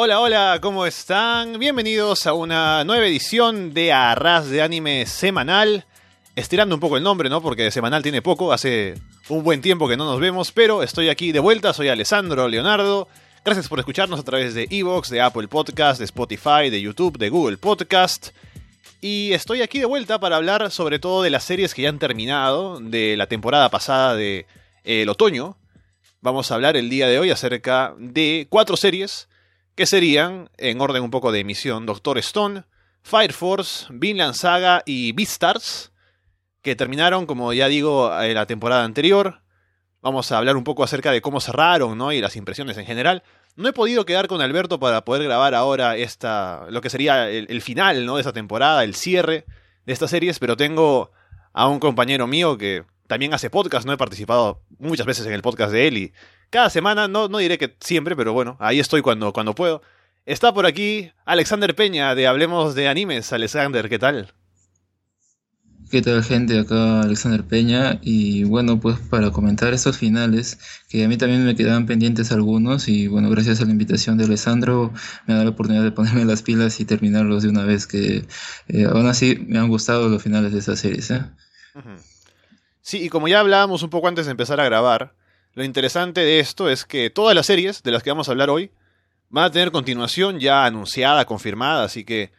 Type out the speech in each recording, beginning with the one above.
Hola, hola, ¿cómo están? Bienvenidos a una nueva edición de Arras de Anime Semanal. Estirando un poco el nombre, ¿no? Porque semanal tiene poco, hace un buen tiempo que no nos vemos, pero estoy aquí de vuelta, soy Alessandro Leonardo. Gracias por escucharnos a través de Evox, de Apple Podcast, de Spotify, de YouTube, de Google Podcast. Y estoy aquí de vuelta para hablar sobre todo de las series que ya han terminado de la temporada pasada de el otoño. Vamos a hablar el día de hoy acerca de cuatro series que serían, en orden un poco de emisión, Doctor Stone, Fire Force, Vinland Saga y Beastars, que terminaron, como ya digo, en la temporada anterior. Vamos a hablar un poco acerca de cómo cerraron, ¿no? Y las impresiones en general. No he podido quedar con Alberto para poder grabar ahora esta, lo que sería el, el final, ¿no? De esta temporada, el cierre de estas series, pero tengo a un compañero mío que también hace podcast, no he participado muchas veces en el podcast de él y cada semana, no, no diré que siempre, pero bueno, ahí estoy cuando, cuando puedo. Está por aquí Alexander Peña de Hablemos de Animes. Alexander, ¿qué tal? ¿Qué tal gente? Acá Alexander Peña y bueno pues para comentar estos finales que a mí también me quedaban pendientes algunos y bueno gracias a la invitación de Alessandro me dado la oportunidad de ponerme las pilas y terminarlos de una vez que eh, aún así me han gustado los finales de esa series. ¿eh? Sí, y como ya hablábamos un poco antes de empezar a grabar, lo interesante de esto es que todas las series de las que vamos a hablar hoy van a tener continuación ya anunciada, confirmada, así que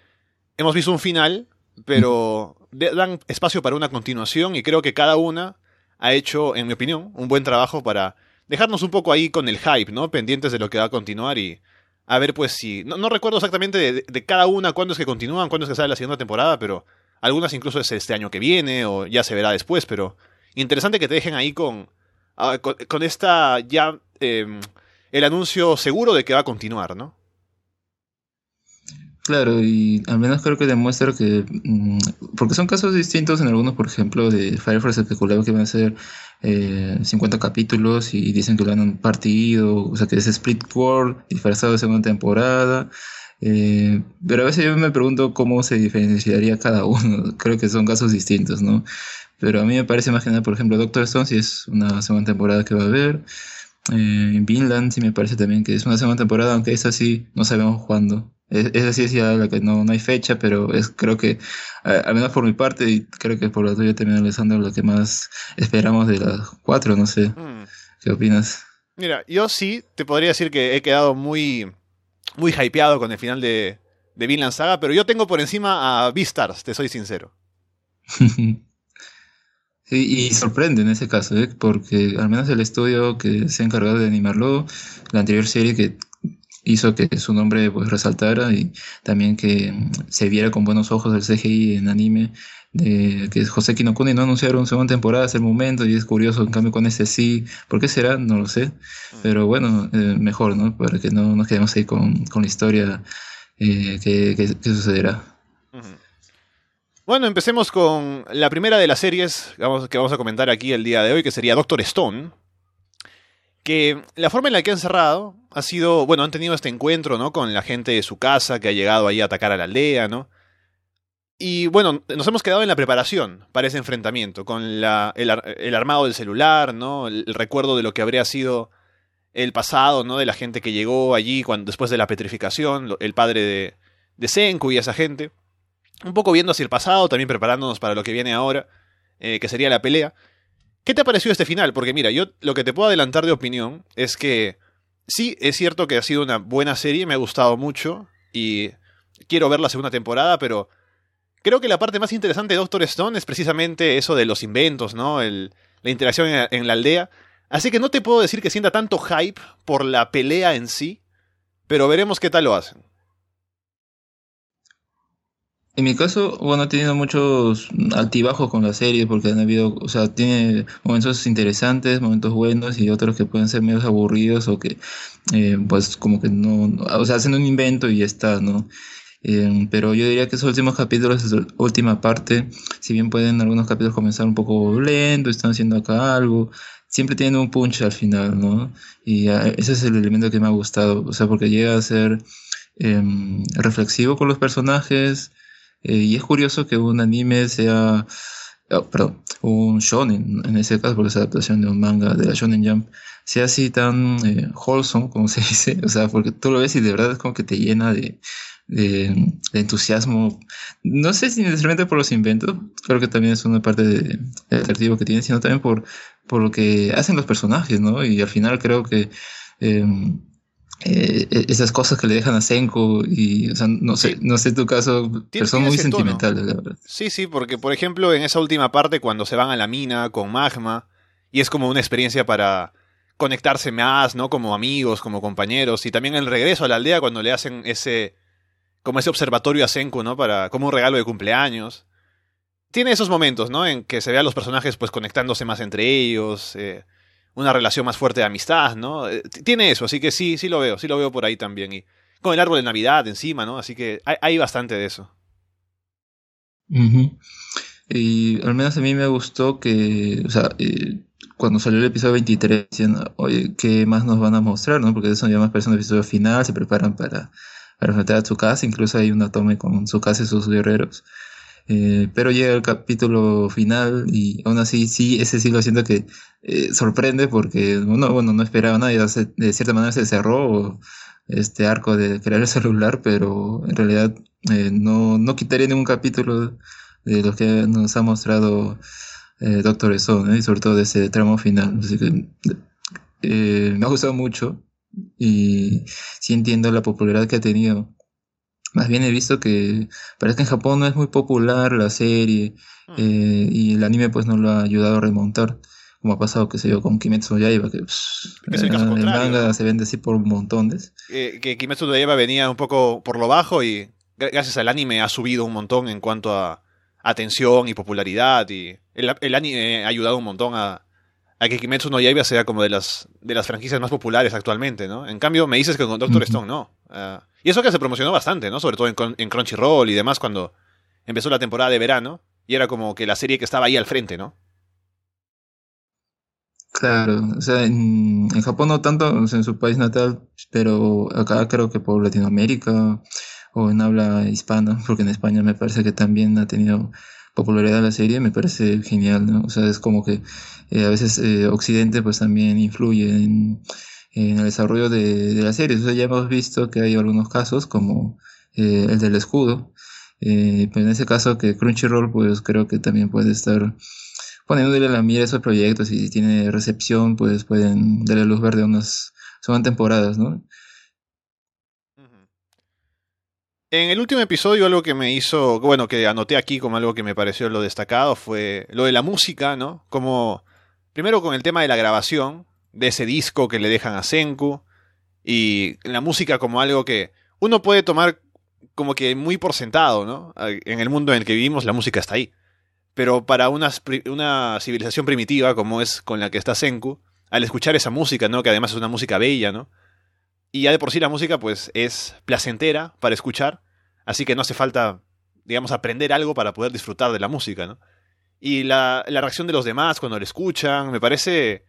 hemos visto un final, pero dan espacio para una continuación y creo que cada una ha hecho, en mi opinión, un buen trabajo para dejarnos un poco ahí con el hype, ¿no? Pendientes de lo que va a continuar y a ver pues si... No, recuerdo exactamente de, de, cada una cuándo es que continúan, cuándo es que sale la segunda temporada, pero algunas incluso es este año que viene o ya se verá después, pero interesante que te dejen ahí con Ah, con, esta ya em, el anuncio seguro de que va a continuar, ¿no? Claro, y al menos creo que demuestra que, mm, porque son casos distintos en algunos, por ejemplo, de Fire Force especulado que van a ser eh, 50 capítulos y dicen que lo han partido, o sea que es Split World disfrazado de segunda temporada. Eh, pero a veces yo me pregunto cómo se diferenciaría cada uno. Creo que son casos distintos, ¿no? Pero a mí me parece más general, por ejemplo, Doctor Stone, si es una segunda temporada que va a haber. Eh, Vinland sí me parece también que es una segunda temporada, aunque esa sí no sabemos cuándo. Esa sí es ya la que no, no hay fecha, pero es creo que, al menos por mi parte, y creo que por la tuya también, Alessandro, lo que más esperamos de las cuatro, no sé. Hmm. ¿Qué opinas? Mira, yo sí te podría decir que he quedado muy, muy hypeado con el final de, de Vinland Saga, pero yo tengo por encima a Beastars, te soy sincero. y sorprende en ese caso, ¿eh? porque al menos el estudio que se ha encargado de animarlo, la anterior serie que hizo que su nombre pues resaltara y también que se viera con buenos ojos el CGI en anime de que José Kinokuni no anunciaron segunda temporada hasta el momento y es curioso en cambio con ese sí ¿por qué será? no lo sé mm. pero bueno eh, mejor ¿no? para que no nos quedemos ahí con, con la historia eh, que, que, sucederá bueno, empecemos con la primera de las series que vamos a comentar aquí el día de hoy, que sería Doctor Stone. Que la forma en la que han cerrado ha sido, bueno, han tenido este encuentro, ¿no? Con la gente de su casa que ha llegado ahí a atacar a la aldea, ¿no? Y bueno, nos hemos quedado en la preparación para ese enfrentamiento, con el, armado del celular, ¿no? El, recuerdo de lo que habría sido el pasado, ¿no? De la gente que llegó allí cuando, después de la petrificación, el padre de, de Senku y esa gente un poco viendo hacia el pasado, también preparándonos para lo que viene ahora, eh, que sería la pelea. ¿Qué te ha parecido este final? Porque mira, yo lo que te puedo adelantar de opinión es que sí, es cierto que ha sido una buena serie, me ha gustado mucho y quiero ver la segunda temporada, pero creo que la parte más interesante de Doctor Stone es precisamente eso de los inventos, ¿no? El, la interacción en, en la aldea. Así que no te puedo decir que sienta tanto hype por la pelea en sí, pero veremos qué tal lo hacen. En mi caso, bueno, he tenido muchos altibajos con la serie porque han habido, o sea, tiene momentos interesantes, momentos buenos y otros que pueden ser medio aburridos o que, eh, pues, como que no, o sea, hacen un invento y ya está, ¿no? Eh, pero yo diría que esos últimos capítulos, esa última parte, si bien pueden algunos capítulos comenzar un poco lento, están haciendo acá algo, siempre tienen un punch al final, ¿no? Y ese es el elemento que me ha gustado, o sea, porque llega a ser em, reflexivo con los personajes, eh, y es curioso que un anime sea oh, perdón, un shonen, en ese caso, porque es adaptación de un manga de la Shonen Jump, sea así tan eh, wholesome, como se dice, o sea, porque tú lo ves y de verdad es como que te llena de, de, entusiasmo. No sé si necesariamente por los inventos, creo que también es una parte de, atractivo que tiene, sino también por, por lo que hacen los personajes, ¿no? Y al final creo que em, eh, esas cosas que le dejan a Senko y, o sea, no sé, no sé tu caso, pero son muy sentimentales, la verdad. Sí, sí, porque por ejemplo en esa última parte cuando se van a la mina con Magma y es como una experiencia para conectarse más, ¿no? Como amigos, como compañeros y también el regreso a la aldea cuando le hacen ese como ese observatorio a Senku, ¿no? Para como un regalo de cumpleaños. Tiene esos momentos, ¿no? En que se ve a los personajes pues conectándose más entre ellos, eh, una relación más fuerte de amistad, ¿no? Eh, tiene eso, así que sí, sí lo veo, sí lo veo por ahí también. Y con el árbol de Navidad encima, ¿no? Así que hay, bastante de eso. Y al menos a mí me gustó que, o sea, eh, cuando salió el episodio 23, diciendo, oye, ¿qué más nos van a mostrar? ¿no? Porque eso ya más personas el episodio final, se preparan para, para enfrentar a Tsukasa, incluso hay una tome con Tsukasa y sus guerreros. Eh, pero llega el capítulo final y aún así, sí, ese sí lo siento que eh, sorprende porque bueno, bueno, no esperaba nada, de cierta manera se cerró este arco de crear el celular, pero en realidad eh, no, no quitaría ningún capítulo de los que nos ha mostrado Doctor Stone, y sobre todo de ese tramo final. Así que me ha gustado mucho y sí entiendo la popularidad que ha tenido más bien he visto que parece que en Japón no es muy popular la serie mm. eh, y el anime pues no lo ha ayudado a remontar. Como ha pasado, qué sé yo, con Kimetsu no Yaiba, que el, manga se vende así por montones. Eh, que Kimetsu no Yaiba venía un poco por lo bajo y gracias al anime ha subido un montón en cuanto a atención y popularidad y el, el anime ha ayudado un montón a, a que Kimetsu no Yaiba sea como de las, de las franquicias más populares actualmente, ¿no? En cambio, me dices que con Doctor Stone no. Ah, y eso que se promocionó bastante, ¿no? Sobre todo en, Crunchyroll y demás cuando empezó la temporada de verano. Y era como que la serie que estaba ahí al frente, ¿no? Claro, o sea, en, Japón no tanto, en su país natal, pero acá creo que por Latinoamérica o en habla hispana, porque en España me parece que también ha tenido popularidad la serie, me parece genial, ¿no? O sea, es como que eh, a veces eh, Occidente pues también influye en, en el desarrollo de, de la serie. Entonces ya hemos visto que hay algunos casos como eh, el del escudo, pero en ese caso que Crunchyroll pues creo que también puede estar poniéndole la mira a esos proyectos y si tiene recepción pues pueden darle luz verde a unas son temporadas, ¿no? En el último episodio algo que me hizo, bueno, que anoté aquí como algo que me pareció lo destacado fue lo de la música, ¿no? Como primero con el tema de la grabación, de ese disco que le dejan a Senku y la música como algo que uno puede tomar como que muy por sentado, ¿no? En el mundo en el que vivimos la música está ahí. Pero para una, una civilización primitiva como es con la que está Senku, al escuchar esa música, ¿no? Que además es una música bella, ¿no? Y ya de por sí la música pues es placentera para escuchar, así que no hace falta, digamos, aprender algo para poder disfrutar de la música, ¿no? Y la, la reacción de los demás cuando la escuchan, me parece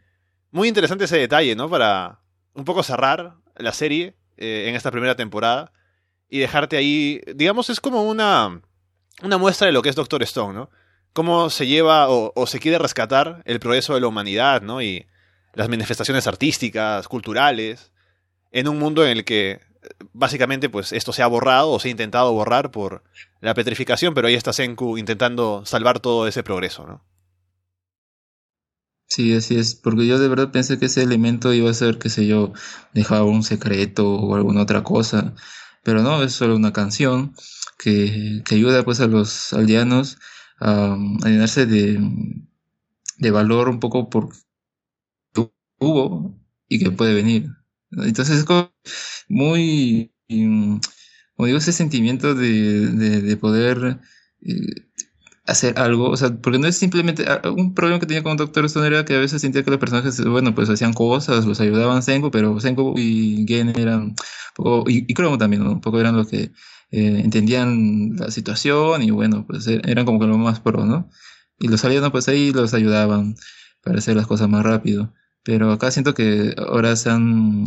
muy interesante ese detalle, ¿no? Para un poco cerrar la serie eh, en esta primera temporada y dejarte ahí, digamos, es como una, una muestra de lo que es Doctor Stone, ¿no? Cómo se lleva o, o, se quiere rescatar el progreso de la humanidad, ¿no? Y las manifestaciones artísticas, culturales, en un mundo en el que básicamente pues esto se ha borrado o se ha intentado borrar por la petrificación, pero ahí está Senku intentando salvar todo ese progreso, ¿no? Sí, así es, porque yo de verdad pensé que ese elemento iba a ser, qué sé yo, dejar un secreto o alguna otra cosa, pero no, es solo una canción que, que ayuda pues a los aldeanos a, a llenarse de, de valor un poco por hubo y que puede venir. Entonces es como muy, como digo, ese sentimiento de, de, de poder eh, hacer algo, o sea, porque no es simplemente ah, un problema que tenía con Doctor Stone era que a veces sentía que los personajes, bueno, pues hacían cosas, los ayudaban Senko, pero Senko y Gen eran, poco, y, y también, un poco eran los que eh, entendían la situación y bueno, pues e, eran como que lo más pro, ¿no? Y los alienos pues ahí los ayudaban para hacer las cosas más rápido. Pero acá siento que ahora se han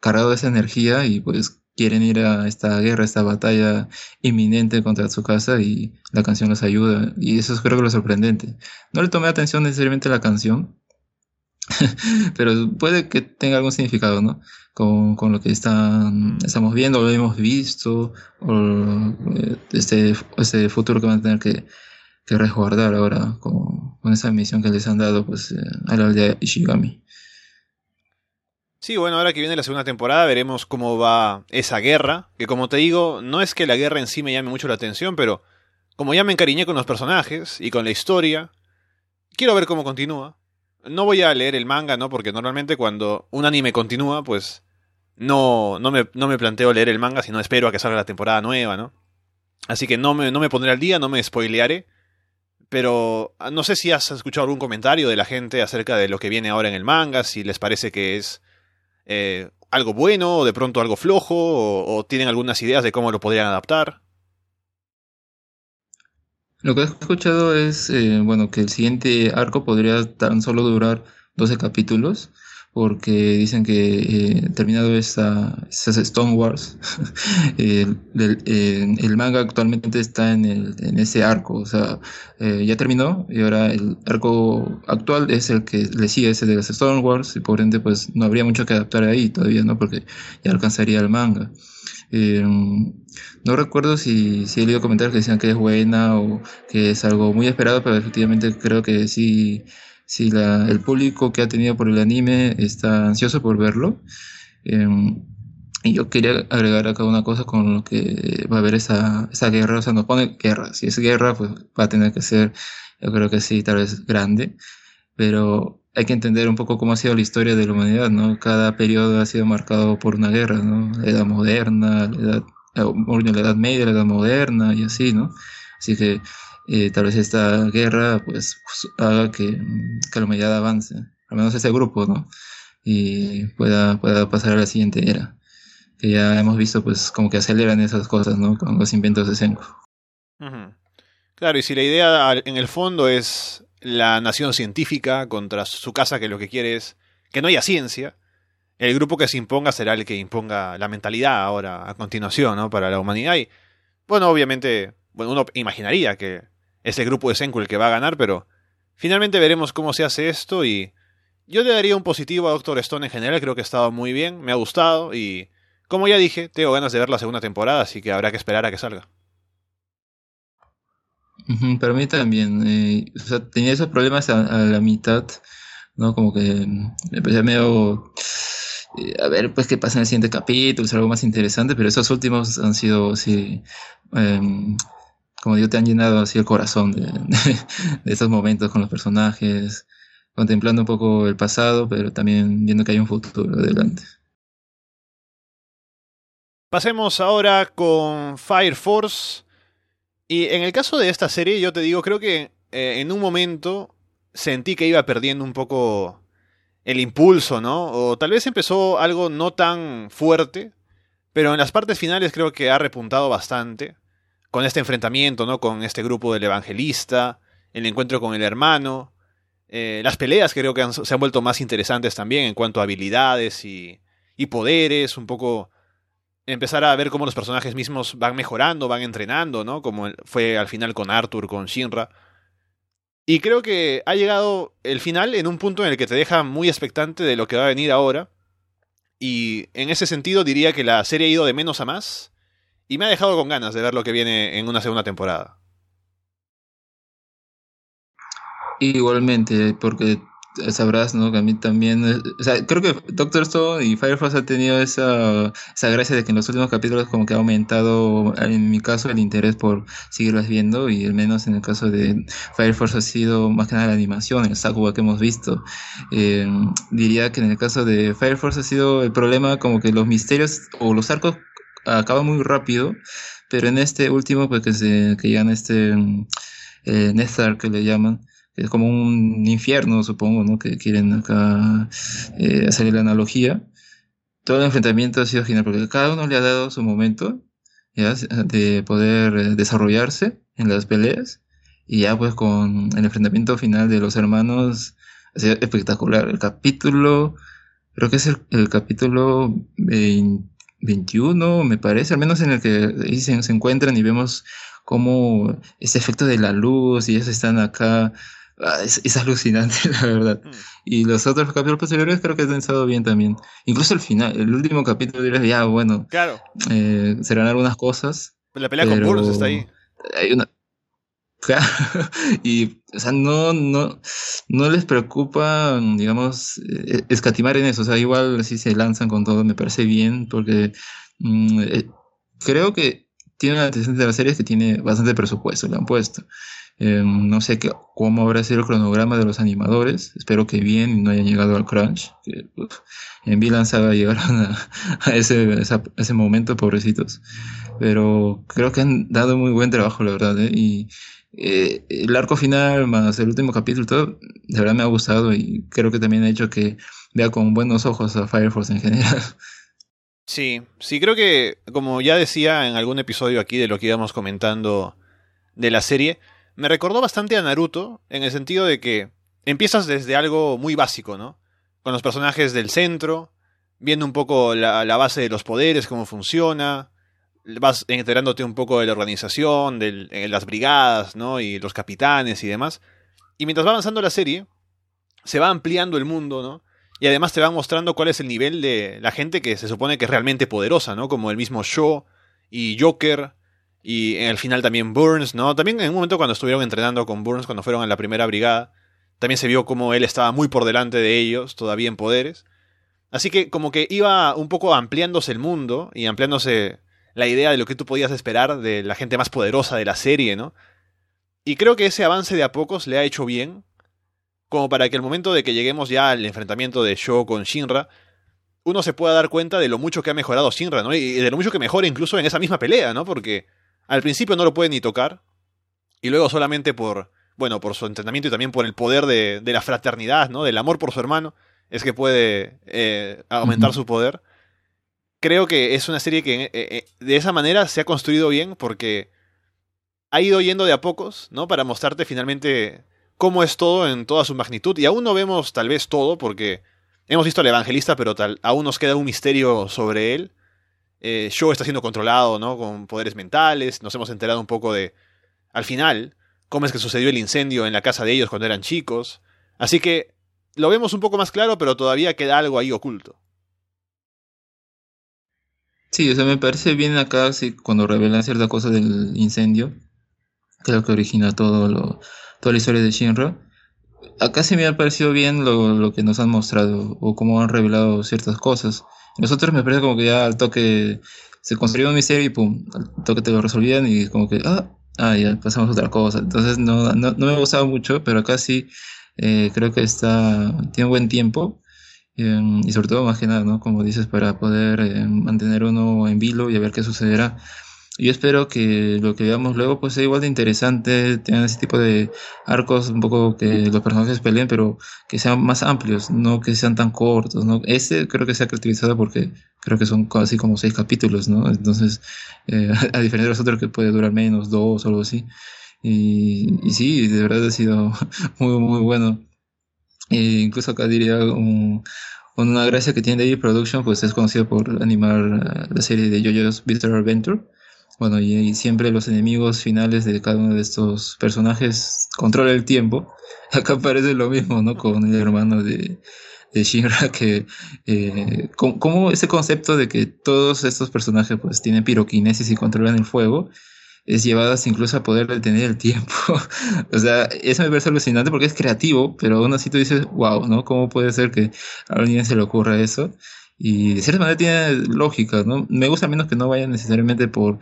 cargado esa energía y pues quieren ir a esta guerra, esta batalla inminente contra su casa y la canción los ayuda. Y eso es creo que lo sorprendente. No le tomé atención necesariamente a la canción, pero puede que tenga algún significado, ¿no? Con, con lo que están, estamos viendo, lo hemos visto, o eh, este, este futuro que van a tener que, que resguardar ahora con, esa misión que les han dado pues, eh, a la aldea Ishigami. Sí, bueno, ahora que viene la segunda temporada veremos cómo va esa guerra, que como te digo, no es que la guerra en sí me llame mucho la atención, pero como ya me encariñé con los personajes y con la historia, quiero ver cómo continúa. No voy a leer el manga, ¿no? Porque normalmente cuando un anime continúa, pues no, no, me, no me planteo leer el manga, sino espero a que salga la temporada nueva, ¿no? Así que no me, no me pondré al día, no me spoilearé. Pero ah, no sé si has escuchado algún comentario de la gente acerca de lo que viene ahora en el manga, si les parece que es eh, algo bueno o de pronto algo flojo o, tienen algunas ideas de cómo lo podrían adaptar. Lo que he escuchado es, eh, bueno, que el siguiente arco podría tan solo durar 12 capítulos porque dicen que eh, terminado esta, estas Stone Wars, eh, el manga actualmente está en, el, en ese arco, o sea, eh, ya terminó y ahora el arco actual es el que le sigue ese de las Stone Wars y por ende pues no habría mucho que adaptar ahí todavía, ¿no? Porque ya alcanzaría el manga. no recuerdo si, si he leído comentarios que decían que es buena o que es algo muy esperado, pero efectivamente creo que sí si la, el público que ha tenido por el anime está ansioso por verlo. Em, y yo quería agregar acá una cosa con lo que va a haber esa, esa guerra, o sea, nos pone guerra. Si es guerra, pues va a tener que ser, yo creo que sí, tal vez grande, pero hay que entender un poco cómo ha sido la historia de la humanidad, ¿no? Cada periodo ha sido marcado por una guerra, ¿no? La edad moderna, la edad, la edad media, la edad moderna y así, ¿no? Así que eh, tal vez esta guerra pues, haga que, que, la humanidad avance, al menos ese grupo, ¿no? Y pueda, pueda pasar a la siguiente era. Que ya hemos visto pues como que aceleran esas cosas, ¿no? Con los inventos de Senko. Claro, y si la idea en el fondo es la nación científica contra su casa que lo que quiere es que no haya ciencia, el grupo que se imponga será el que imponga la mentalidad ahora a continuación, ¿no? Para la humanidad. Y bueno, obviamente, bueno, uno imaginaría que ese grupo de Senku el que va a ganar, pero finalmente veremos cómo se hace esto y yo le daría un positivo a Doctor Stone en general, creo que ha estado muy bien, me ha gustado y como ya dije, tengo ganas de ver la segunda temporada, así que habrá que esperar a que salga. Para mí también, eh, o sea, tenía esos problemas a, la mitad, ¿no? Como que empecé medio... Eh, a ver, pues qué pasa en el siguiente capítulo, es algo más interesante, pero esos últimos han sido, sí, em, como digo, te han llenado así el corazón de, de, esos momentos con los personajes, contemplando un poco el pasado, pero también viendo que hay un futuro adelante. Pasemos ahora con Fire Force. Y en el caso de esta serie, yo te digo, creo que eh, en un momento sentí que iba perdiendo un poco el impulso, ¿no? O tal vez empezó algo no tan fuerte, pero en las partes finales creo que ha repuntado bastante con este enfrentamiento, ¿no? Con este grupo del evangelista, el encuentro con el hermano, eh, las peleas creo que se han vuelto más interesantes también en cuanto a habilidades y, y poderes, un poco empezar a ver cómo los personajes mismos van mejorando, van entrenando, ¿no? Como fue al final con Arthur, con Shinra. Y creo que ha llegado el final en un punto en el que te deja muy expectante de lo que va a venir ahora. Y en ese sentido diría que la serie ha ido de menos a más y me ha dejado con ganas de ver lo que viene en una segunda temporada. Igualmente, porque sabrás, ¿no? Que a mí también, eh, creo que Doctor Stone y Firefox ha tenido esa, esa gracia de que en los últimos capítulos como que ha aumentado, en mi caso, el interés por seguirlas viendo y al menos en el caso de Firefox ha sido más que nada la animación, el Sakuga que hemos visto. Eh, diría que en el caso de Firefox ha sido el problema como que los misterios o los arcos acaba muy rápido, pero en este último, pues que, se, que llegan este eh, Nestar, que le llaman, que es como un infierno, supongo, ¿no? Que quieren acá eh, hacer la analogía. Todo el enfrentamiento ha sido genial, porque cada uno le ha dado su momento ¿ya? de poder eh, desarrollarse en las peleas. Y ya pues con el enfrentamiento final de los hermanos, ha sido espectacular. El capítulo, creo que es el, el capítulo 20 21, me parece, al menos en el que se, se encuentran y vemos cómo ese efecto de la luz y ellos están acá. Ah, es, alucinante, la verdad. Mm. Y los otros capítulos posteriores creo que han estado bien también. Incluso el final, el último capítulo dirás, ya, bueno. Claro. Eh, serán algunas cosas. La pelea con Burns está ahí. Hay una, y, o sea, no, no, no les preocupa, digamos, eh, escatimar en eso. O sea, igual si se lanzan con todo, me parece bien, porque mm, eh, creo que tiene una de la serie que tiene bastante presupuesto, le han puesto. Em, no sé qué, cómo habrá sido el cronograma de los animadores. Espero que bien y no hayan llegado al crunch. Que, en Vilanza llegaron a, a, ese, a ese momento, pobrecitos. Pero creo que han dado muy buen trabajo, la verdad. ¿eh? Y eh, el arco final más el último capítulo, todo, de verdad me ha gustado y creo que también ha hecho que vea con buenos ojos a Fire Force en general. Sí, sí, creo que, como ya decía en algún episodio aquí de lo que íbamos comentando de la serie, me recordó bastante a Naruto, en el sentido de que empiezas desde algo muy básico, ¿no? Con los personajes del centro, viendo un poco la, la base de los poderes, cómo funciona, vas enterándote un poco de la organización, de las brigadas, ¿no? Y los capitanes y demás. Y mientras va avanzando la serie, se va ampliando el mundo, ¿no? Y además te van mostrando cuál es el nivel de la gente que se supone que es realmente poderosa, ¿no? Como el mismo Shaw y Joker. Y en el final también Burns, ¿no? También en un momento cuando estuvieron entrenando con Burns, cuando fueron a la primera brigada, también se vio como él estaba muy por delante de ellos, todavía en poderes. Así que como que iba un poco ampliándose el mundo y ampliándose la idea de lo que tú podías esperar de la gente más poderosa de la serie, ¿no? Y creo que ese avance de a pocos le ha hecho bien, como para que el momento de que lleguemos ya al enfrentamiento de Sho con Shinra, uno se pueda dar cuenta de lo mucho que ha mejorado Shinra, ¿no? Y de lo mucho que mejora incluso en esa misma pelea, ¿no? Porque al principio no lo puede ni tocar, y luego solamente por, bueno, por su entrenamiento y también por el poder de, la fraternidad, ¿no? Del amor por su hermano, es que puede eh, aumentar su poder creo que es una serie que eh, eh, de esa manera se ha construido bien porque ha ido yendo de a pocos, ¿no? Para mostrarte finalmente cómo es todo en toda su magnitud. Y aún no vemos tal vez todo porque hemos visto al evangelista, pero tal, aún nos queda un misterio sobre él. Eh, Show está siendo controlado, ¿no? Con poderes mentales. Nos hemos enterado un poco de, al final, cómo es que sucedió el incendio en la casa de ellos cuando eran chicos. Así que lo vemos un poco más claro, pero todavía queda algo ahí oculto. Sí, o sea, me parece bien acá sí, cuando revelan cierta cosa del incendio, que es lo que origina todo lo, toda la historia de Shinra. Acá sí me ha parecido bien lo, lo que nos han mostrado o cómo han revelado ciertas cosas. Nosotros me parece como que ya al toque se construyó un misterio y pum, al toque te lo resolvían y como que, ah, ah ya pasamos a otra cosa. Entonces no, no, no me ha gustado mucho, pero acá sí eh, creo que está, tiene buen tiempo Em, y sobre todo más que nada, ¿no? Como dices, para poder em, mantener uno en vilo y a ver qué sucederá. Yo espero que lo que veamos luego pues sea igual de interesante, tengan ese tipo de arcos, un poco que los personajes peleen, pero que sean más amplios, no que sean tan cortos, ¿no? Este creo que se ha caracterizado porque creo que son casi como seis capítulos, ¿no? Entonces, eh, a diferencia de los otros que puede durar menos, dos o algo así. Y, y sí, de verdad ha sido muy, muy bueno. Incluso acá diría un, una gracia que tiene David Production, pues es conocido por animar eh, la serie de JoJo's Bizarre Adventure. Bueno, y, siempre los enemigos finales de cada uno de estos personajes controla el tiempo. Acá parece lo mismo, ¿no? Con el hermano de, de Shinra, que eh, como ese concepto de que todos estos personajes pues tienen piroquinesis y controlan el fuego, es llevadas incluso a poder detener el tiempo. o sea, eso me parece alucinante porque es creativo, pero aún así tú dices, wow, ¿no? ¿Cómo puede ser que a alguien se le ocurra eso? Y de cierta manera tiene lógica, ¿no? Me gusta menos que no vaya necesariamente por,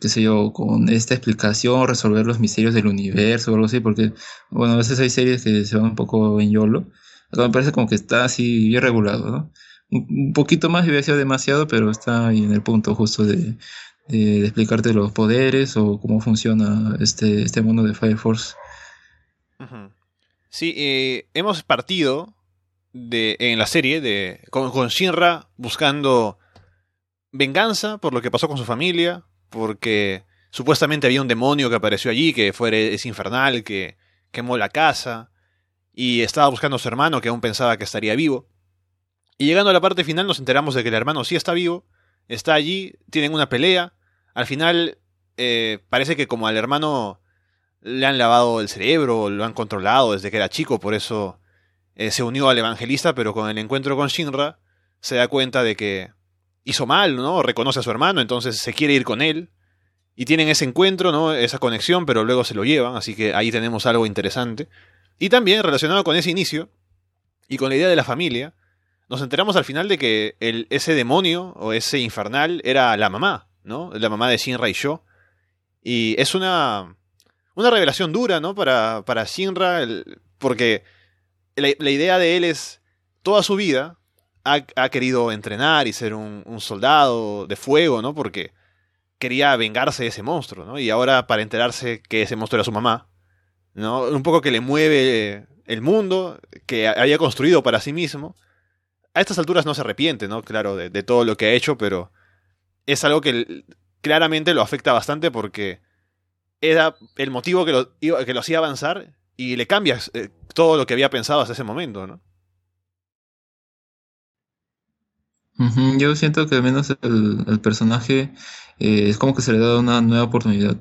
qué sé yo, con esta explicación, resolver los misterios del universo o algo así, porque, bueno, a veces hay series que se van un poco en YOLO. Acá me parece como que está así bien regulado, ¿no? Un poquito más hubiera sido demasiado, pero está ahí en el punto justo de, de, explicarte los poderes o cómo funciona este, este mundo de Fire Force. Sí, eh, hemos partido de, en la serie de, con, con, Shinra buscando venganza por lo que pasó con su familia, porque supuestamente había un demonio que apareció allí, que fue es infernal, que quemó la casa, y estaba buscando a su hermano, que aún pensaba que estaría vivo. Y llegando a la parte final nos enteramos de que el hermano sí está vivo, está allí, tienen una pelea. Al final, eh, parece que como al hermano le han lavado el cerebro, lo han controlado desde que era chico, por eso eh, se unió al evangelista, pero con el encuentro con Shinra se da cuenta de que hizo mal, ¿no? Reconoce a su hermano, entonces se quiere ir con él. Y tienen ese encuentro, ¿no? Esa conexión, pero luego se lo llevan, así que ahí tenemos algo interesante. Y también relacionado con ese inicio y con la idea de la familia, nos enteramos al final de que ese demonio o ese infernal era la mamá, ¿no? La mamá de Shinra y yo. Y es una, una revelación dura, ¿no? Para, para Shinra, porque la, idea de él es toda su vida ha, querido entrenar y ser un, un, soldado de fuego, ¿no? Porque quería vengarse de ese monstruo, ¿no? Y ahora para enterarse que ese monstruo era su mamá, ¿no? Un poco que le mueve el mundo que había construido para sí mismo. A estas alturas no se arrepiente, ¿no? Claro, de, todo lo que ha hecho, pero es algo que claramente lo afecta bastante porque era el motivo que lo, que lo hacía avanzar y le cambia eh, todo lo que había pensado hasta ese momento, ¿no? Yo siento que al menos el, personaje eh, es como que se le da una nueva oportunidad,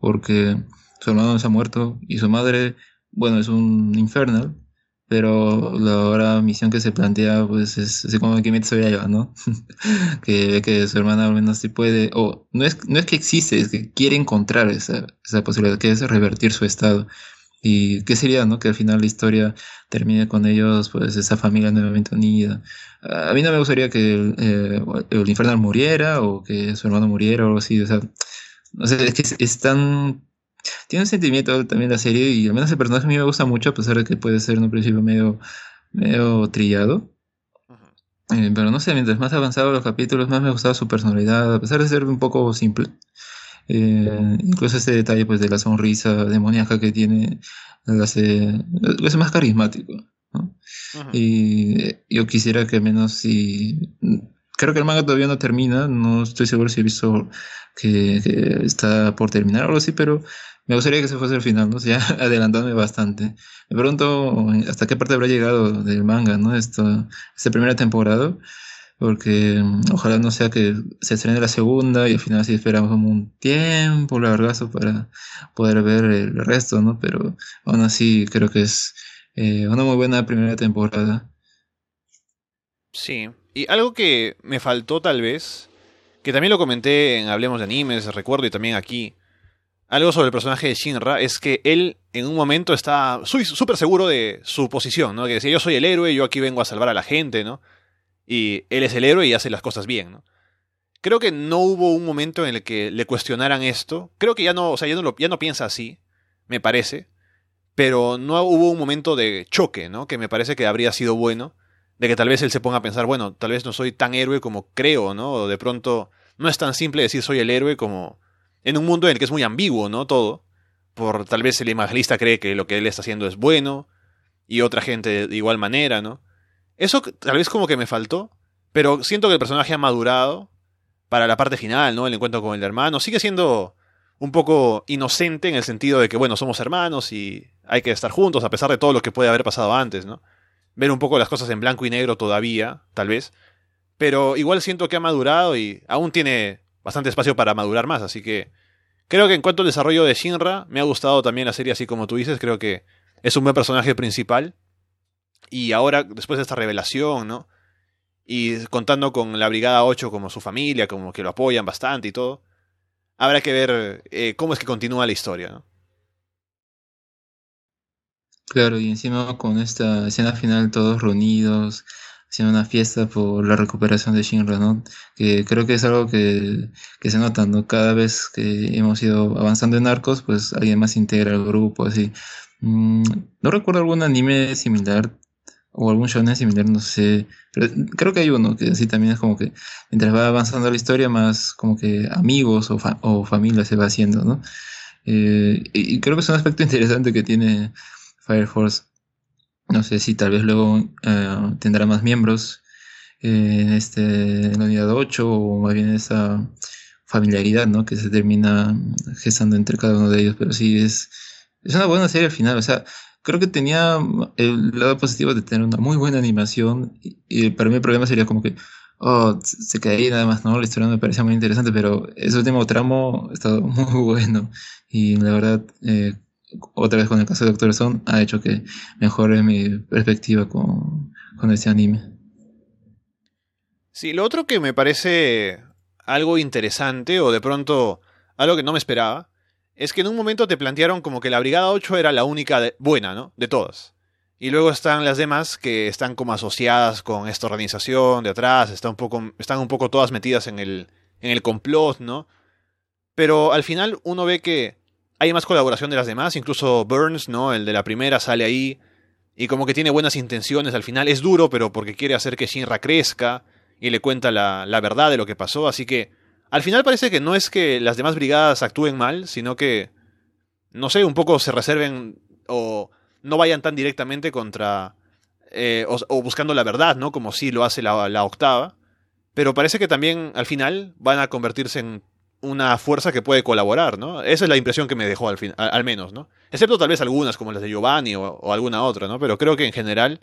porque su hermano se ha muerto y su madre, bueno, es un infernal, pero la ahora misión que se plantea pues es así como que se a ¿no? que ve que su hermana al menos sí puede, o no es, no es que existe, es que quiere encontrar esa, esa posibilidad, que es revertir su estado. Y qué sería, ¿no? Que al final la historia termine con ellos, pues esa familia nuevamente unida. A mí no me gustaría que el, eh, el Infernal muriera o que su hermano muriera o algo así. O sea, no sé, es que es, tan... Tiene un sentimiento también la serie y al menos el personaje a mí me gusta mucho a pesar de que puede ser en un principio medio, medio trillado. Eh, pero no sé, mientras más avanzados los capítulos, más me gustaba su personalidad, a pesar de ser un poco simple. Eh, incluso ese detalle pues de la sonrisa demoníaca que tiene lo hace, lo hace más carismático. Y yo quisiera que al menos si... Creo que el manga todavía no termina, no estoy seguro si he visto que, está por terminar o algo así, pero me gustaría que se fuese el final, ¿no? ya adelantándome bastante. Me pregunto hasta qué parte habrá llegado del manga, ¿no? Esta, primera temporada porque mm, ojalá no sea que se estrene la segunda y al final sí esperamos un tiempo largazo para poder ver el resto, ¿no? Pero aún así creo que es eh, una muy buena primera temporada. Sí, y algo que me faltó tal vez, que también lo comenté en Hablemos de Animes, recuerdo, y también aquí, algo sobre el personaje de Shinra, es que él en un momento está súper seguro de su posición, ¿no? Que decía, yo soy el héroe, yo aquí vengo a salvar a la gente, ¿no? y él es el héroe y hace las cosas bien, ¿no? Creo que no hubo un momento en el que le cuestionaran esto. Creo que ya no, o sea, ya no, lo, ya no piensa así, me parece. Pero no hubo un momento de choque, ¿no? Que me parece que habría sido bueno. De que tal vez él se ponga a pensar, bueno, tal vez no soy tan héroe como creo, ¿no? O de pronto no es tan simple decir soy el héroe como en un mundo en el que es muy ambiguo, ¿no? Todo. Por tal vez el evangelista cree que lo que él está haciendo es bueno y otra gente de igual manera, ¿no? Eso tal vez como que me faltó, pero siento que el personaje ha madurado para la parte final, ¿no? El encuentro con el hermano. Sigue siendo un poco inocente en el sentido de que, bueno, somos hermanos y hay que estar juntos a pesar de todo lo que puede haber pasado antes, ¿no? Ver un poco las cosas en blanco y negro todavía, tal vez. Pero igual siento que ha madurado y aún tiene bastante espacio para madurar más, así que creo que en cuanto al desarrollo de Shinra, me ha gustado también la serie así como tú dices, creo que es un buen personaje principal y ahora, después de esta revelación, ¿no? Y contando con la Brigada 8 como su familia, como que lo apoyan bastante y todo, habrá que ver eh, cómo es que continúa la historia, ¿no? Claro, y encima con esta escena final todos reunidos, haciendo una fiesta por la recuperación de Shinra, ¿no? Que creo que es algo que, que se nota, ¿no? Cada vez que hemos ido avanzando en arcos, pues alguien más integra el grupo, así. Mm, no recuerdo algún anime similar o algún shonen similar, no sé, pero creo que hay uno que así también es como que mientras va avanzando la historia, más como que amigos o, o familia se va haciendo, ¿no? Eh, y creo que es un aspecto interesante que tiene Fire Force. No sé si tal vez luego eh, tendrá más miembros en, este, en la unidad 8 o más bien esa familiaridad, ¿no? Que se termina gestando entre cada uno de ellos, pero sí es, es una buena serie al final, o sea, creo que tenía el lado positivo de tener una muy buena animación. Y, para mí el problema sería como que oh, se caía nada más, ¿no? La historia me parecía muy interesante, pero ese último tramo ha estado muy bueno. Y la verdad, eh, otra vez con el caso de Doctor Stone, ha hecho que mejore mi perspectiva con, con este anime. Sí, lo otro que me parece algo interesante, o de pronto algo que no me esperaba, es que en un momento te plantearon como que la Brigada 8 era la única buena, ¿no? De todas. Y luego están las demás que están como asociadas con esta organización de atrás, están un poco, están un poco todas metidas en el, en el complot, ¿no? Pero al final uno ve que hay más colaboración de las demás, incluso Burns, ¿no? El de la primera sale ahí y como que tiene buenas intenciones al final. Es duro, pero porque quiere hacer que Shinra crezca y le cuenta la, verdad de lo que pasó, así que al final parece que no es que las demás brigadas actúen mal, sino que, no sé, un poco se reserven o no vayan tan directamente contra eh, o, buscando la verdad, ¿no? Como si lo hace la, octava. Pero parece que también al final van a convertirse en una fuerza que puede colaborar, ¿no? Esa es la impresión que me dejó al, fin, al, menos, ¿no? Excepto tal vez algunas como las de Giovanni o, alguna otra, ¿no? Pero creo que en general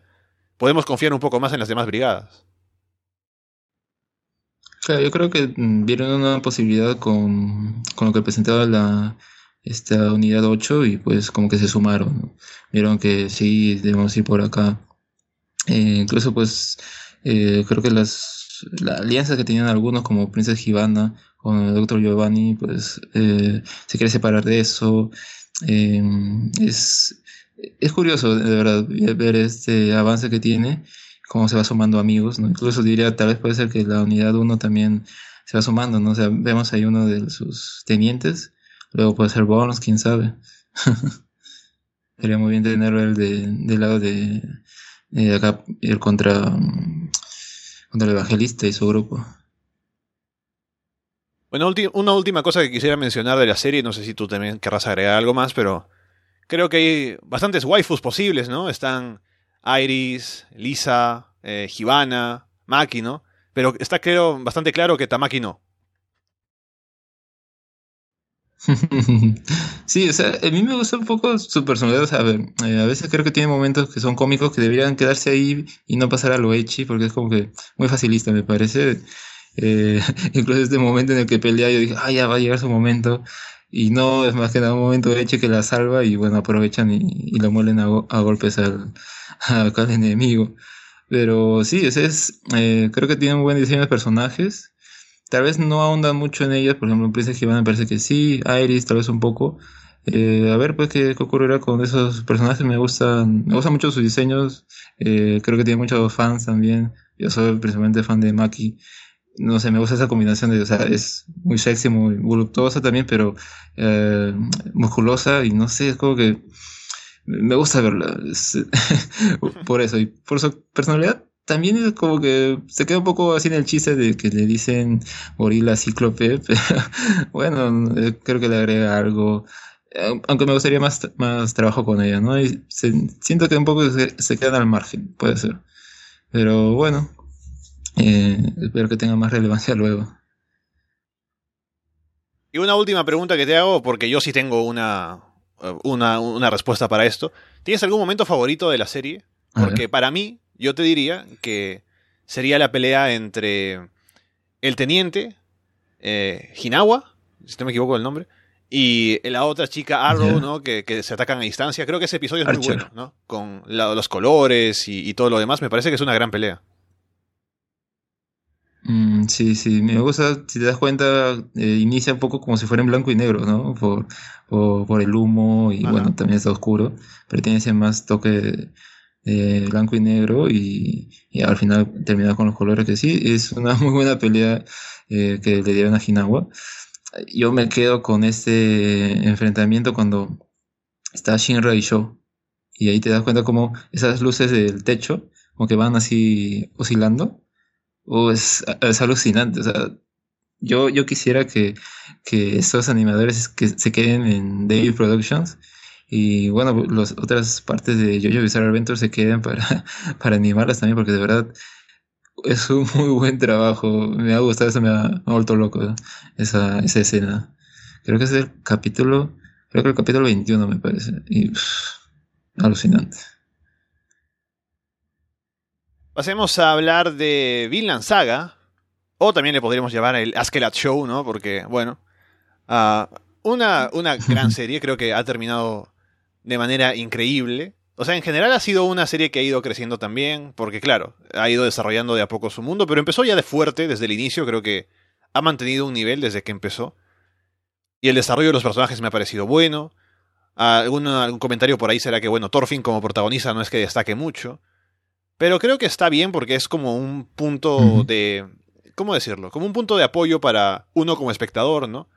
podemos confiar un poco más en las demás brigadas. Claro, yo creo que mm, vieron una posibilidad con, con lo que presentaba la, esta unidad 8 y pues como que se sumaron. Vieron que sí, debemos ir por acá. Eh, incluso pues eh, creo que las la alianza que tenían algunos como Princesa Givana con el Dr. Giovanni pues eh, se quiere separar de eso. es, es curioso de verdad ver este avance que tiene, cómo se va sumando amigos. ¿no? Incluso diría tal vez puede ser que la unidad 1 también se va sumando. ¿no? O vemos ahí uno de sus tenientes Luego puede ser Bones, quién sabe. Sería muy bien tenerlo el de, del lado de, acá, ir contra, contra el evangelista y su grupo. Bueno, una última cosa que quisiera mencionar de la serie, no sé si tú también querrás agregar algo más, pero creo que hay bastantes waifus posibles, ¿no? Están Iris, Lisa, eh, Maki, ¿no? Pero está creo bastante claro que Tamaki no. sí, o sea, a mí me gusta un poco su personalidad. O sea, eh, a, veces creo que tiene momentos que son cómicos que deberían quedarse ahí y no pasar a lo echi, porque es como que muy facilista, me parece. Eh, incluso este momento en el que pelea, yo dije, ah, ya va a llegar su momento. Y no, es más que nada un momento de eche que la salva y bueno, aprovechan y, lo muelen a, golpes al, al, enemigo. Pero sí, ese es, eh, creo que tiene un buen diseño de personajes. Tal vez no ahondan mucho en ellas, por ejemplo, en Princess Giovanna me parece que sí, Iris tal vez un poco. Eh, a ver, pues, ¿qué, ocurrirá con esos personajes. Me gustan, me gustan mucho sus diseños. Creo que tiene muchos fans también. Yo soy principalmente fan de Maki. No sé, me gusta esa combinación de, o sea, es muy sexy, muy voluptuosa también, pero eh, musculosa y no sé, es como que me gusta verla. por eso, y por su personalidad, también es como que se queda un poco así en el chiste de que le dicen gorila cíclope, pero bueno, eh, creo que le agrega algo. Eh, aunque me gustaría más, más trabajo con ella, ¿no? Y siento que un poco se, se, quedan al margen, puede ser. Pero bueno, eh, espero que tenga más relevancia luego. Y una última pregunta que te hago, porque yo sí tengo una, una, una respuesta para esto. ¿Tienes algún momento favorito de la serie? Porque para mí, yo te diría que sería la pelea entre el teniente eh, Hinawa, si no me equivoco el nombre, y la otra chica Arrow, ¿no? Que, se atacan a distancia. Creo que ese episodio es muy bueno, ¿no? Con los colores y, todo lo demás. Me parece que es una gran pelea. Mm, sí, sí, me gusta, si te das cuenta, eh, inicia un poco como si fuera en blanco y negro, ¿no? Por, por, el humo y bueno, también está oscuro, pero tiene ese más toque eh, blanco y negro y, al final termina con los colores que sí, es una muy buena pelea eh, que le dieron a Hinawa. Yo me quedo con este enfrentamiento cuando está Shinra y Sho y ahí te das cuenta como esas luces del techo como que van así oscilando o es, alucinante, o sea, yo, yo quisiera que, que estos animadores que se queden en David Productions y bueno, las otras partes de Jojo Bizarre Adventure se quedan para, para animarlas también, porque de verdad es un muy buen trabajo. Me ha gustado, eso me ha, vuelto loco, esa, esa escena. Creo que es el capítulo, creo que el capítulo 21 me parece. Y alucinante. Pasemos a hablar de Vinland Saga, O también le podríamos llamar el Askelat Show, ¿no? Porque, bueno, ah, una, una gran serie, creo que ha terminado de manera increíble. O sea, en general ha sido una serie que ha ido creciendo también, porque claro, ha ido desarrollando de a poco su mundo, pero empezó ya de fuerte desde el inicio, creo que ha mantenido un nivel desde que empezó. Y el desarrollo de los personajes me ha parecido bueno. Algún, algún comentario por ahí será que, bueno, Thorfinn como protagonista no es que destaque mucho. Pero creo que está bien porque es como un punto de... ¿Cómo decirlo? Como un punto de apoyo para uno como espectador, ¿no?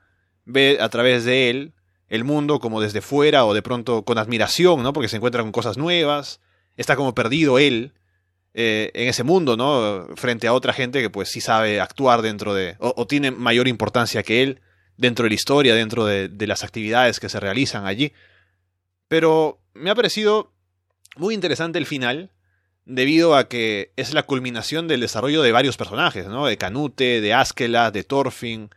Ve a través de él el mundo como desde fuera o de pronto con admiración, ¿no? Porque se encuentra con cosas nuevas. Está como perdido él eh, en ese mundo, ¿no? Frente a otra gente que pues sí sabe actuar dentro de... o, tiene mayor importancia que él dentro de la historia, dentro de, de las actividades que se realizan allí. Pero me ha parecido muy interesante el final, debido a que es la culminación del desarrollo de varios personajes, ¿no? De Canute, de Askela, de Thorfinn.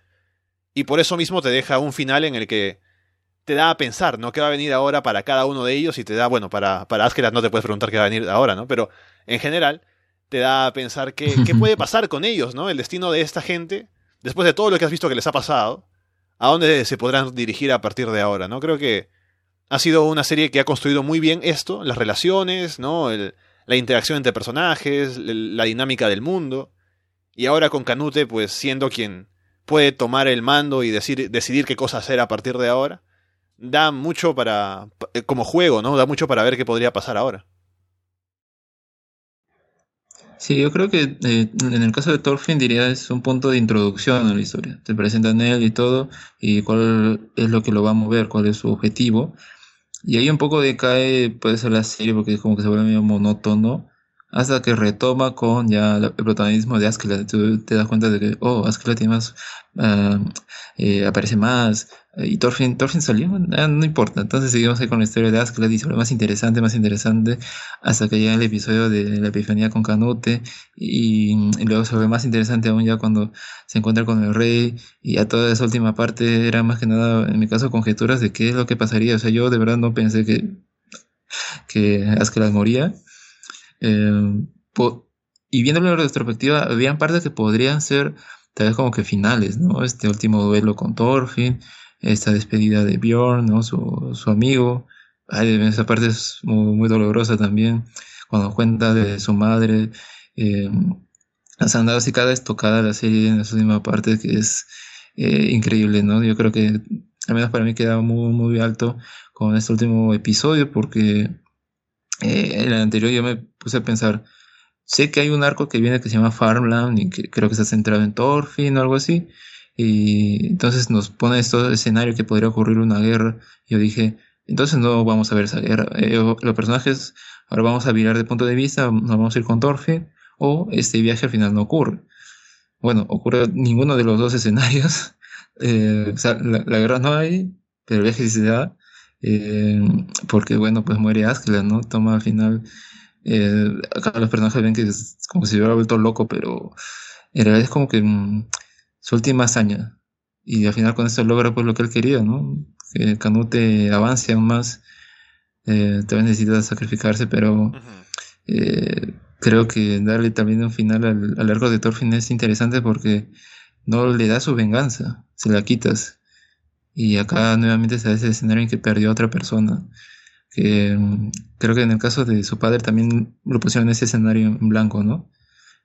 Y por eso mismo te deja un final en el que te da a pensar, ¿no? ¿Qué va a venir ahora para cada uno de ellos? Y te da, bueno, para, para Askela no te puedes preguntar qué va a venir ahora, ¿no? Pero en general te da a pensar qué, qué puede pasar con ellos, ¿no? El destino de esta gente, después de todo lo que has visto que les ha pasado, a dónde se podrán dirigir a partir de ahora, ¿no? Creo que ha sido una serie que ha construido muy bien esto, las relaciones, ¿no? El, la interacción entre personajes, la dinámica del mundo. Y ahora con Canute, pues siendo quien puede tomar el mando y decir, decidir qué cosa hacer a partir de ahora, da mucho para, eh, como juego, ¿no? Da mucho para ver qué podría pasar ahora. Sí, yo creo que eh, en el caso de Thorfinn diría es un punto de introducción a la historia. Te presentan él y todo, y cuál es lo que lo va a mover, cuál es su objetivo. Y ahí un poco decae, puede ser la serie, porque como que se vuelve medio monótono, hasta que retoma con ya el protagonismo de Askeladd. Tú te das cuenta de que, oh, Askeladd tiene más, ah, eh, aparece más, y Thorfinn, Thorfinn salió, ah, no importa. Entonces seguimos ahí con la historia de Askeladd y se más interesante, más interesante, hasta que llega el episodio de la epifanía con Canute, y, luego se vuelve más interesante aún ya cuando se encuentra con el rey, y a toda esa última parte era más que nada, en mi caso, conjeturas de qué es lo que pasaría. O sea, yo de verdad no pensé que, que Askeladd moría. Eh, y viéndolo en retrospectiva, habían partes que podrían ser tal vez como que finales, ¿no? Este último duelo con Thorfinn, esta despedida de Bjorn, ¿no? Su, su amigo. Esa parte es muy, dolorosa también. Cuando cuenta de su madre. Eh, las andadas y cada estocada la serie en esa última parte que es eh, increíble, ¿no? Yo creo que al menos para mí queda muy, muy alto con este último episodio porque eh, en el anterior yo me puse a pensar, sé que hay un arco que viene que se llama Farmland y que creo que está centrado en Thorfinn o algo así. Y entonces nos pone este escenario que podría ocurrir una guerra. Yo dije, entonces no vamos a ver esa guerra. Eh, los personajes, ahora vamos a virar de punto de vista, nos vamos a ir con Thorfinn, o este viaje al final no ocurre. Bueno, ocurre ninguno de los dos escenarios. Eh, o sea, la, guerra no hay, pero el viaje sí se da. Eh, porque bueno, pues muere Askeladd, ¿no? Toma al final. acá los personajes ven que es como si hubiera vuelto loco, pero en realidad es como que su última hazaña. Y al final con eso logra pues lo que él quería, ¿no? Que Canute avance aún más. Eh, también necesita sacrificarse, pero eh, creo que darle también un final al, arco de Thorfinn es interesante porque no le da su venganza, se la quitas. Y acá nuevamente se da ese escenario en que perdió a otra persona. Que mm, creo que en el caso de su padre también lo pusieron en ese escenario en blanco, ¿no?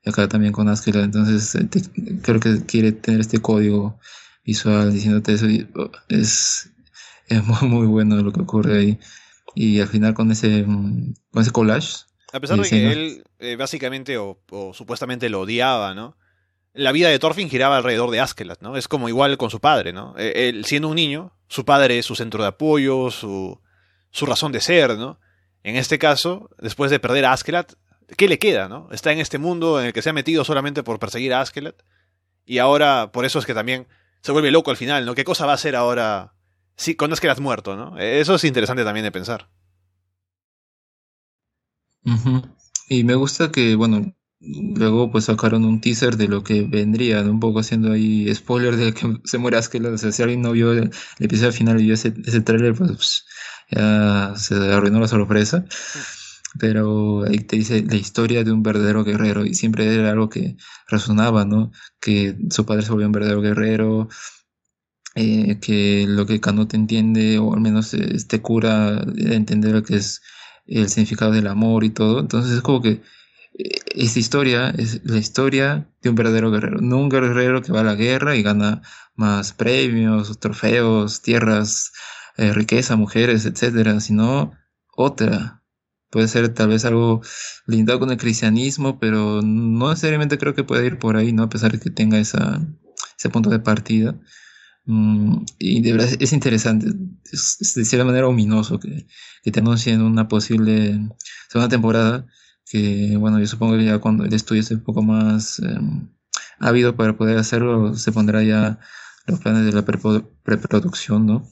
Acá también con Askeladd, entonces eh, creo que quiere tener este código visual diciéndote eso oh, es, es muy, muy bueno lo que ocurre ahí y al final con ese mm, con ese collage a pesar de que él eh, básicamente o, supuestamente lo odiaba no la vida de Thorfinn giraba alrededor de Askeladd, ¿no? Es como igual con su padre, ¿no? Eh, él, siendo un niño, su padre es su centro de apoyo, su, su razón de ser, ¿no? En este caso, después de perder a Askeladd, ¿qué le queda, no? Está en este mundo en el que se ha metido solamente por perseguir a Askeladd. Y ahora, por eso es que también se vuelve loco al final, ¿no? ¿Qué cosa va a hacer ahora si, con Askeladd muerto, no? Eso es interesante también de pensar. Y me gusta que, bueno, luego pues sacaron un teaser de lo que vendría, un poco haciendo ahí spoiler de que se muere Askeladd. O sea, si alguien no vio el, episodio final y vio ese, ese trailer, pues, ya se arruinó la sorpresa. Pero ahí te dice la historia de un verdadero guerrero y siempre era algo que resonaba, ¿no? Que su padre se volvió un verdadero guerrero, eh, que lo que Canute entiende, o al menos este cura, entender lo que es el significado del amor y todo. Entonces es como que eh, esta historia es la historia de un verdadero guerrero, no un guerrero que va a la guerra y gana más premios, trofeos, tierras, eh, riqueza, mujeres, etcétera, sino otra. Puede ser tal vez algo lindado con el cristianismo, pero no necesariamente creo que pueda ir por ahí, ¿no? A pesar de que tenga esa, ese punto de partida. Mm, y de verdad es interesante, es, de cierta manera ominoso que, que te anuncien una posible segunda temporada, que bueno, yo supongo que ya cuando el estudio esté un poco más em, ávido para poder hacerlo, se pondrá ya los planes de la preproducción, ¿no?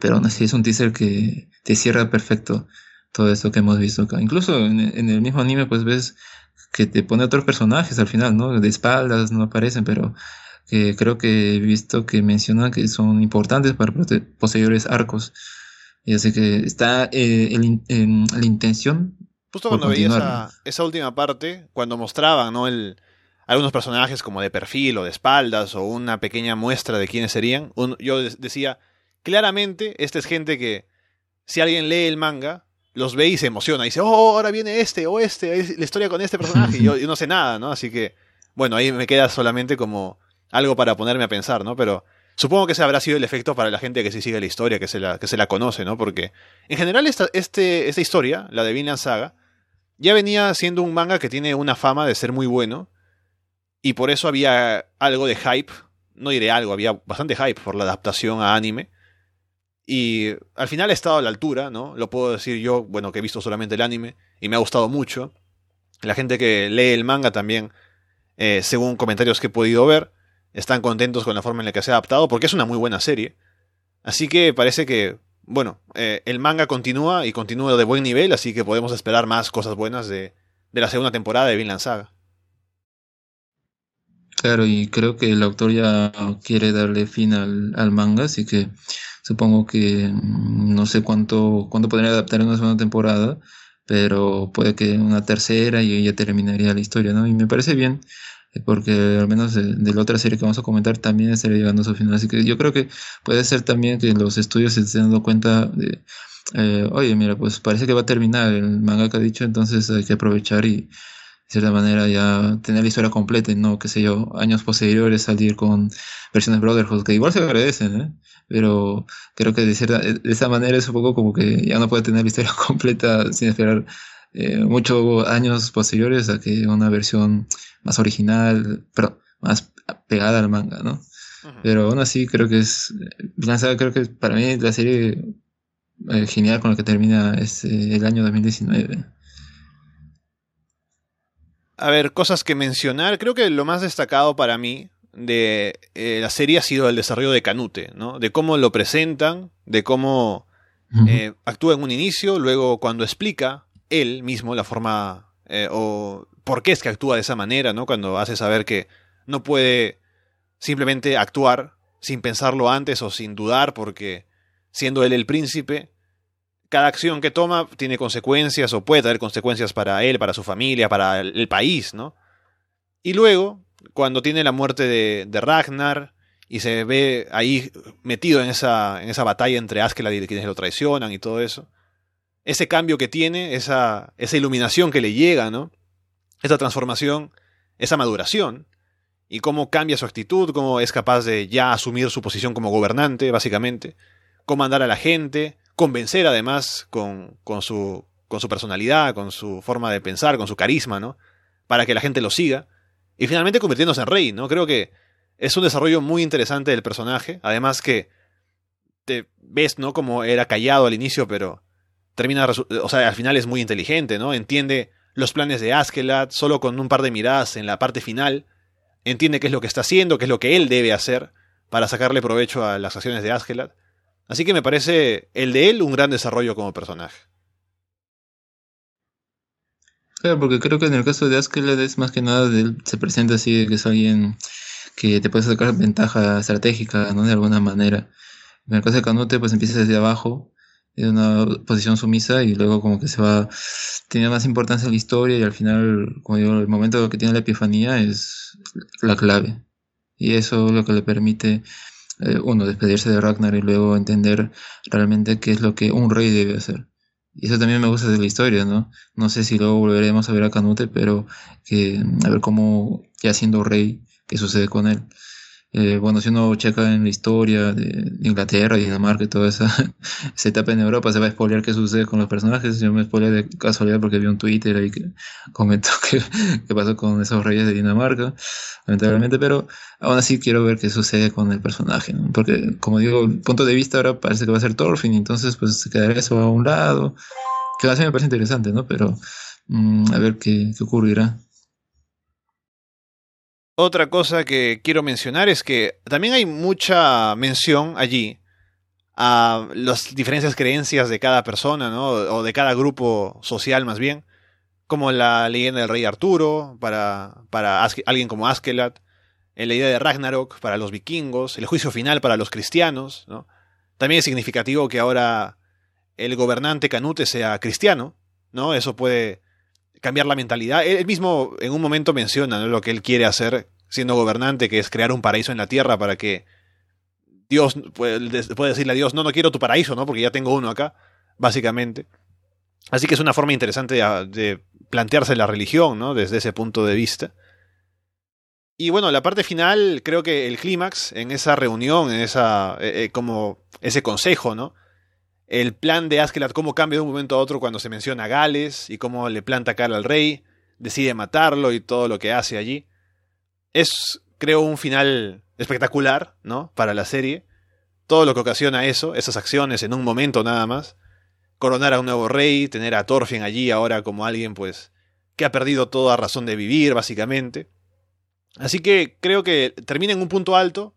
Pero aún así es un teaser que te cierra perfecto todo esto que hemos visto acá. Incluso en, en el mismo anime pues ves que te pone otros personajes al final, ¿no? De espaldas no aparecen, pero creo que he visto que mencionan que son importantes para posteriores arcos. Y así que está eh, en la intención. Justo cuando veía esa, esa, última parte, cuando mostraban ¿no? el, algunos personajes como de perfil o de espaldas o una pequeña muestra de quiénes serían, yo decía, claramente, esta es gente que si alguien lee el manga, los ve y se emociona. Y dice, oh, ahora viene este o este, la historia con este personaje. y yo, yo no sé nada, ¿no? Así que, bueno, ahí me queda solamente como algo para ponerme a pensar, ¿no? Pero supongo que ese habrá sido el efecto para la gente que sí sigue la historia, que se la, que se la conoce, ¿no? Porque en general esta, este, esta historia, la de Vinland Saga, ya venía siendo un manga que tiene una fama de ser muy bueno. Y por eso había algo de hype. No diré algo, había bastante hype por la adaptación a anime. Y al final ha estado a la altura, ¿no? Lo puedo decir yo, bueno, que he visto solamente el anime y me ha gustado mucho. La gente que lee el manga también, eh, según comentarios que he podido ver, están contentos con la forma en la que se ha adaptado, porque es una muy buena serie. Así que parece que, bueno, eh, el manga continúa y continúa de buen nivel, así que podemos esperar más cosas buenas de, de la segunda temporada de Vinland Saga. Claro, y creo que el autor ya quiere darle fin al, al manga, así que supongo que mm, no sé cuánto, cuánto podría adaptar en una segunda temporada, pero puede que una tercera y ya terminaría la historia, ¿no? Y me parece bien porque al menos de, la otra serie que vamos a comentar también estaría llegando a su final. Así que yo creo que puede ser también que los estudios se estén dando cuenta de, eh, oye, mira, pues parece que va a terminar el manga que ha dicho, entonces hay que aprovechar y cierta manera ya tener la historia completa y no, qué sé yo, años posteriores salir con versiones Brotherhood, que igual se agradecen, ¿eh? pero creo que de, cierta, de esa manera es un poco como que ya no puede tener la historia completa sin esperar eh, muchos años posteriores a que una versión más original, pero más pegada al manga, ¿no? Pero aún así creo que es, creo que para mí la serie eh, genial con la que termina este, el año 2019. A ver, cosas que mencionar. Creo que lo más destacado para mí de eh, la serie ha sido el desarrollo de Canute, ¿no? De cómo lo presentan, de cómo eh, actúa en un inicio, luego cuando explica él mismo la forma o por qué es que actúa de esa manera, ¿no? Cuando hace saber que no puede simplemente actuar sin pensarlo antes o sin dudar, porque siendo él el príncipe, cada acción que toma tiene consecuencias o puede tener consecuencias para él, para su familia, para el país, ¿no? Y luego, cuando tiene la muerte de, Ragnar y se ve ahí metido en esa, en esa batalla entre Askeladd y quienes lo traicionan y todo eso, ese cambio que tiene, esa, esa iluminación que le llega, ¿no? esa transformación, esa maduración, y cómo cambia su actitud, cómo es capaz de ya asumir su posición como gobernante, básicamente, comandar a la gente, convencer además con, con, su, con su personalidad, con su forma de pensar, con su carisma, ¿no? Para que la gente lo siga, y finalmente convirtiéndose en rey, ¿no? Creo que es un desarrollo muy interesante del personaje, además que te ves, ¿no? Como era callado al inicio, pero termina, o sea, al final es muy inteligente, ¿no? Entiende los planes de Askeladd, solo con un par de miradas en la parte final, entiende qué es lo que está haciendo, qué es lo que él debe hacer para sacarle provecho a las acciones de Askeladd. Así que me parece el de él un gran desarrollo como personaje. Claro, porque creo que en el caso de Askeladd es más que nada de él se presenta así que es alguien que te puede sacar ventaja estratégica, ¿no? De alguna manera. En el caso de Canute, pues empieza desde abajo en una posición sumisa y luego como que se va tiene más importancia en la historia y al final, como digo, el momento que tiene la epifanía es la clave. Y eso es lo que le permite, eh, uno, despedirse de Ragnar y luego entender realmente qué es lo que un rey debe hacer. Y eso también me gusta de la historia, ¿no? No sé si luego volveremos a ver a Canute, pero que a ver cómo, ya siendo rey, qué sucede con él. Eh, bueno, si uno checa en la historia de Inglaterra, Dinamarca y toda esa, esa etapa en Europa, se va a spoilear qué sucede con los personajes. Yo me spoileé de casualidad porque vi un Twitter ahí que comentó qué, qué pasó con esos reyes de Dinamarca, lamentablemente, pero aún así quiero ver qué sucede con el personaje, ¿no? Porque, como digo, el punto de vista ahora parece que va a ser Thorfinn, entonces pues se quedará eso a un lado, que así me parece interesante, ¿no? Pero mm, a ver qué, qué ocurrirá. Otra cosa que quiero mencionar es que también hay mucha mención allí a las diferentes creencias de cada persona, ¿no? O de cada grupo social más bien, como la leyenda del rey Arturo para, para alguien como Askelat, la idea de Ragnarok para los vikingos, el juicio final para los cristianos, ¿no? También es significativo que ahora el gobernante Canute sea cristiano, ¿no? Eso puede cambiar la mentalidad. Él mismo en un momento menciona lo que él quiere hacer siendo gobernante, que es crear un paraíso en la tierra para que Dios puede, decirle a Dios, no, no quiero tu paraíso, ¿no? Porque ya tengo uno acá, básicamente. Así que es una forma interesante de, plantearse la religión, ¿no? Desde ese punto de vista. Y bueno, la parte final, creo que el clímax en esa reunión, en esa, eh, eh, como ese consejo, ¿no? El plan de Askelat, cómo cambia de un momento a otro cuando se menciona Gales y cómo le planta cara al rey, decide matarlo y todo lo que hace allí. Es, creo, un final espectacular, ¿no? Para la serie. Todo lo que ocasiona eso, esas acciones en un momento nada más. Coronar a un nuevo rey, tener a Thorfinn allí ahora como alguien, pues, que ha perdido toda razón de vivir, básicamente. Así que creo que termina en un punto alto,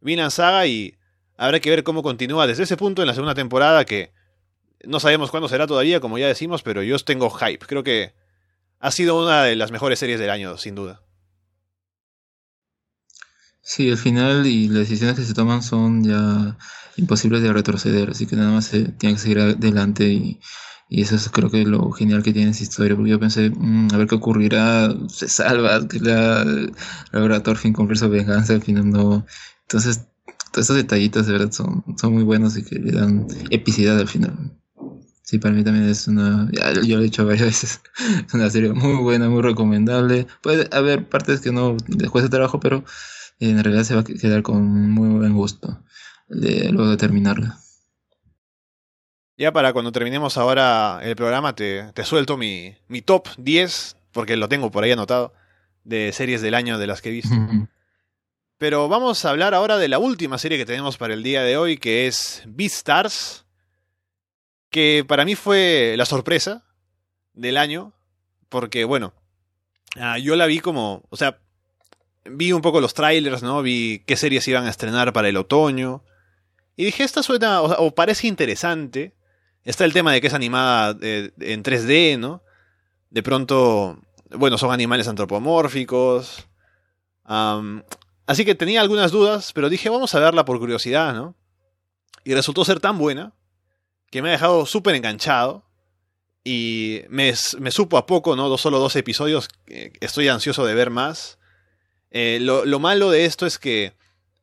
Vinland Saga y Habrá que ver cómo continúa desde ese punto en la segunda temporada que no sabemos cuándo será todavía, como ya decimos, pero yo tengo hype. Creo que ha sido una de las mejores series del año, sin duda. Sí, el final y las decisiones que se toman son ya imposibles de retroceder, así que nada más se tiene que seguir adelante y, eso es creo que lo genial que tiene esa historia, porque yo pensé, mm, a ver qué ocurrirá, se salva, que la, logra Thorfinn cumplir su venganza, al final no. Entonces estos detallitos de verdad son, son muy buenos y que le dan epicidad al final. Sí, para mí también es una. yo lo he dicho varias veces. Es una serie muy buena, muy recomendable. Puede haber partes que no les cuesta trabajo, pero en realidad se va a quedar con muy buen gusto de, luego de terminarla. Ya para cuando terminemos ahora el programa, te, te suelto mi, mi top 10, porque lo tengo por ahí anotado, de series del año de las que he visto. Pero vamos a hablar ahora de la última serie que tenemos para el día de hoy, que es Beastars, que para mí fue la sorpresa del año, porque bueno, ah, yo la vi como, o sea, vi un poco los trailers, ¿no? Vi qué series iban a estrenar para el otoño. Y dije, esta suena, o, parece interesante. Está el tema de que es animada eh, en 3D, ¿no? De pronto, bueno, son animales antropomórficos. Así que tenía algunas dudas, pero dije, vamos a verla por curiosidad, ¿no? Y resultó ser tan buena que me ha dejado súper enganchado. Y me, supo a poco, ¿no? Solo dos episodios. Estoy ansioso de ver más. Eh, lo, malo de esto es que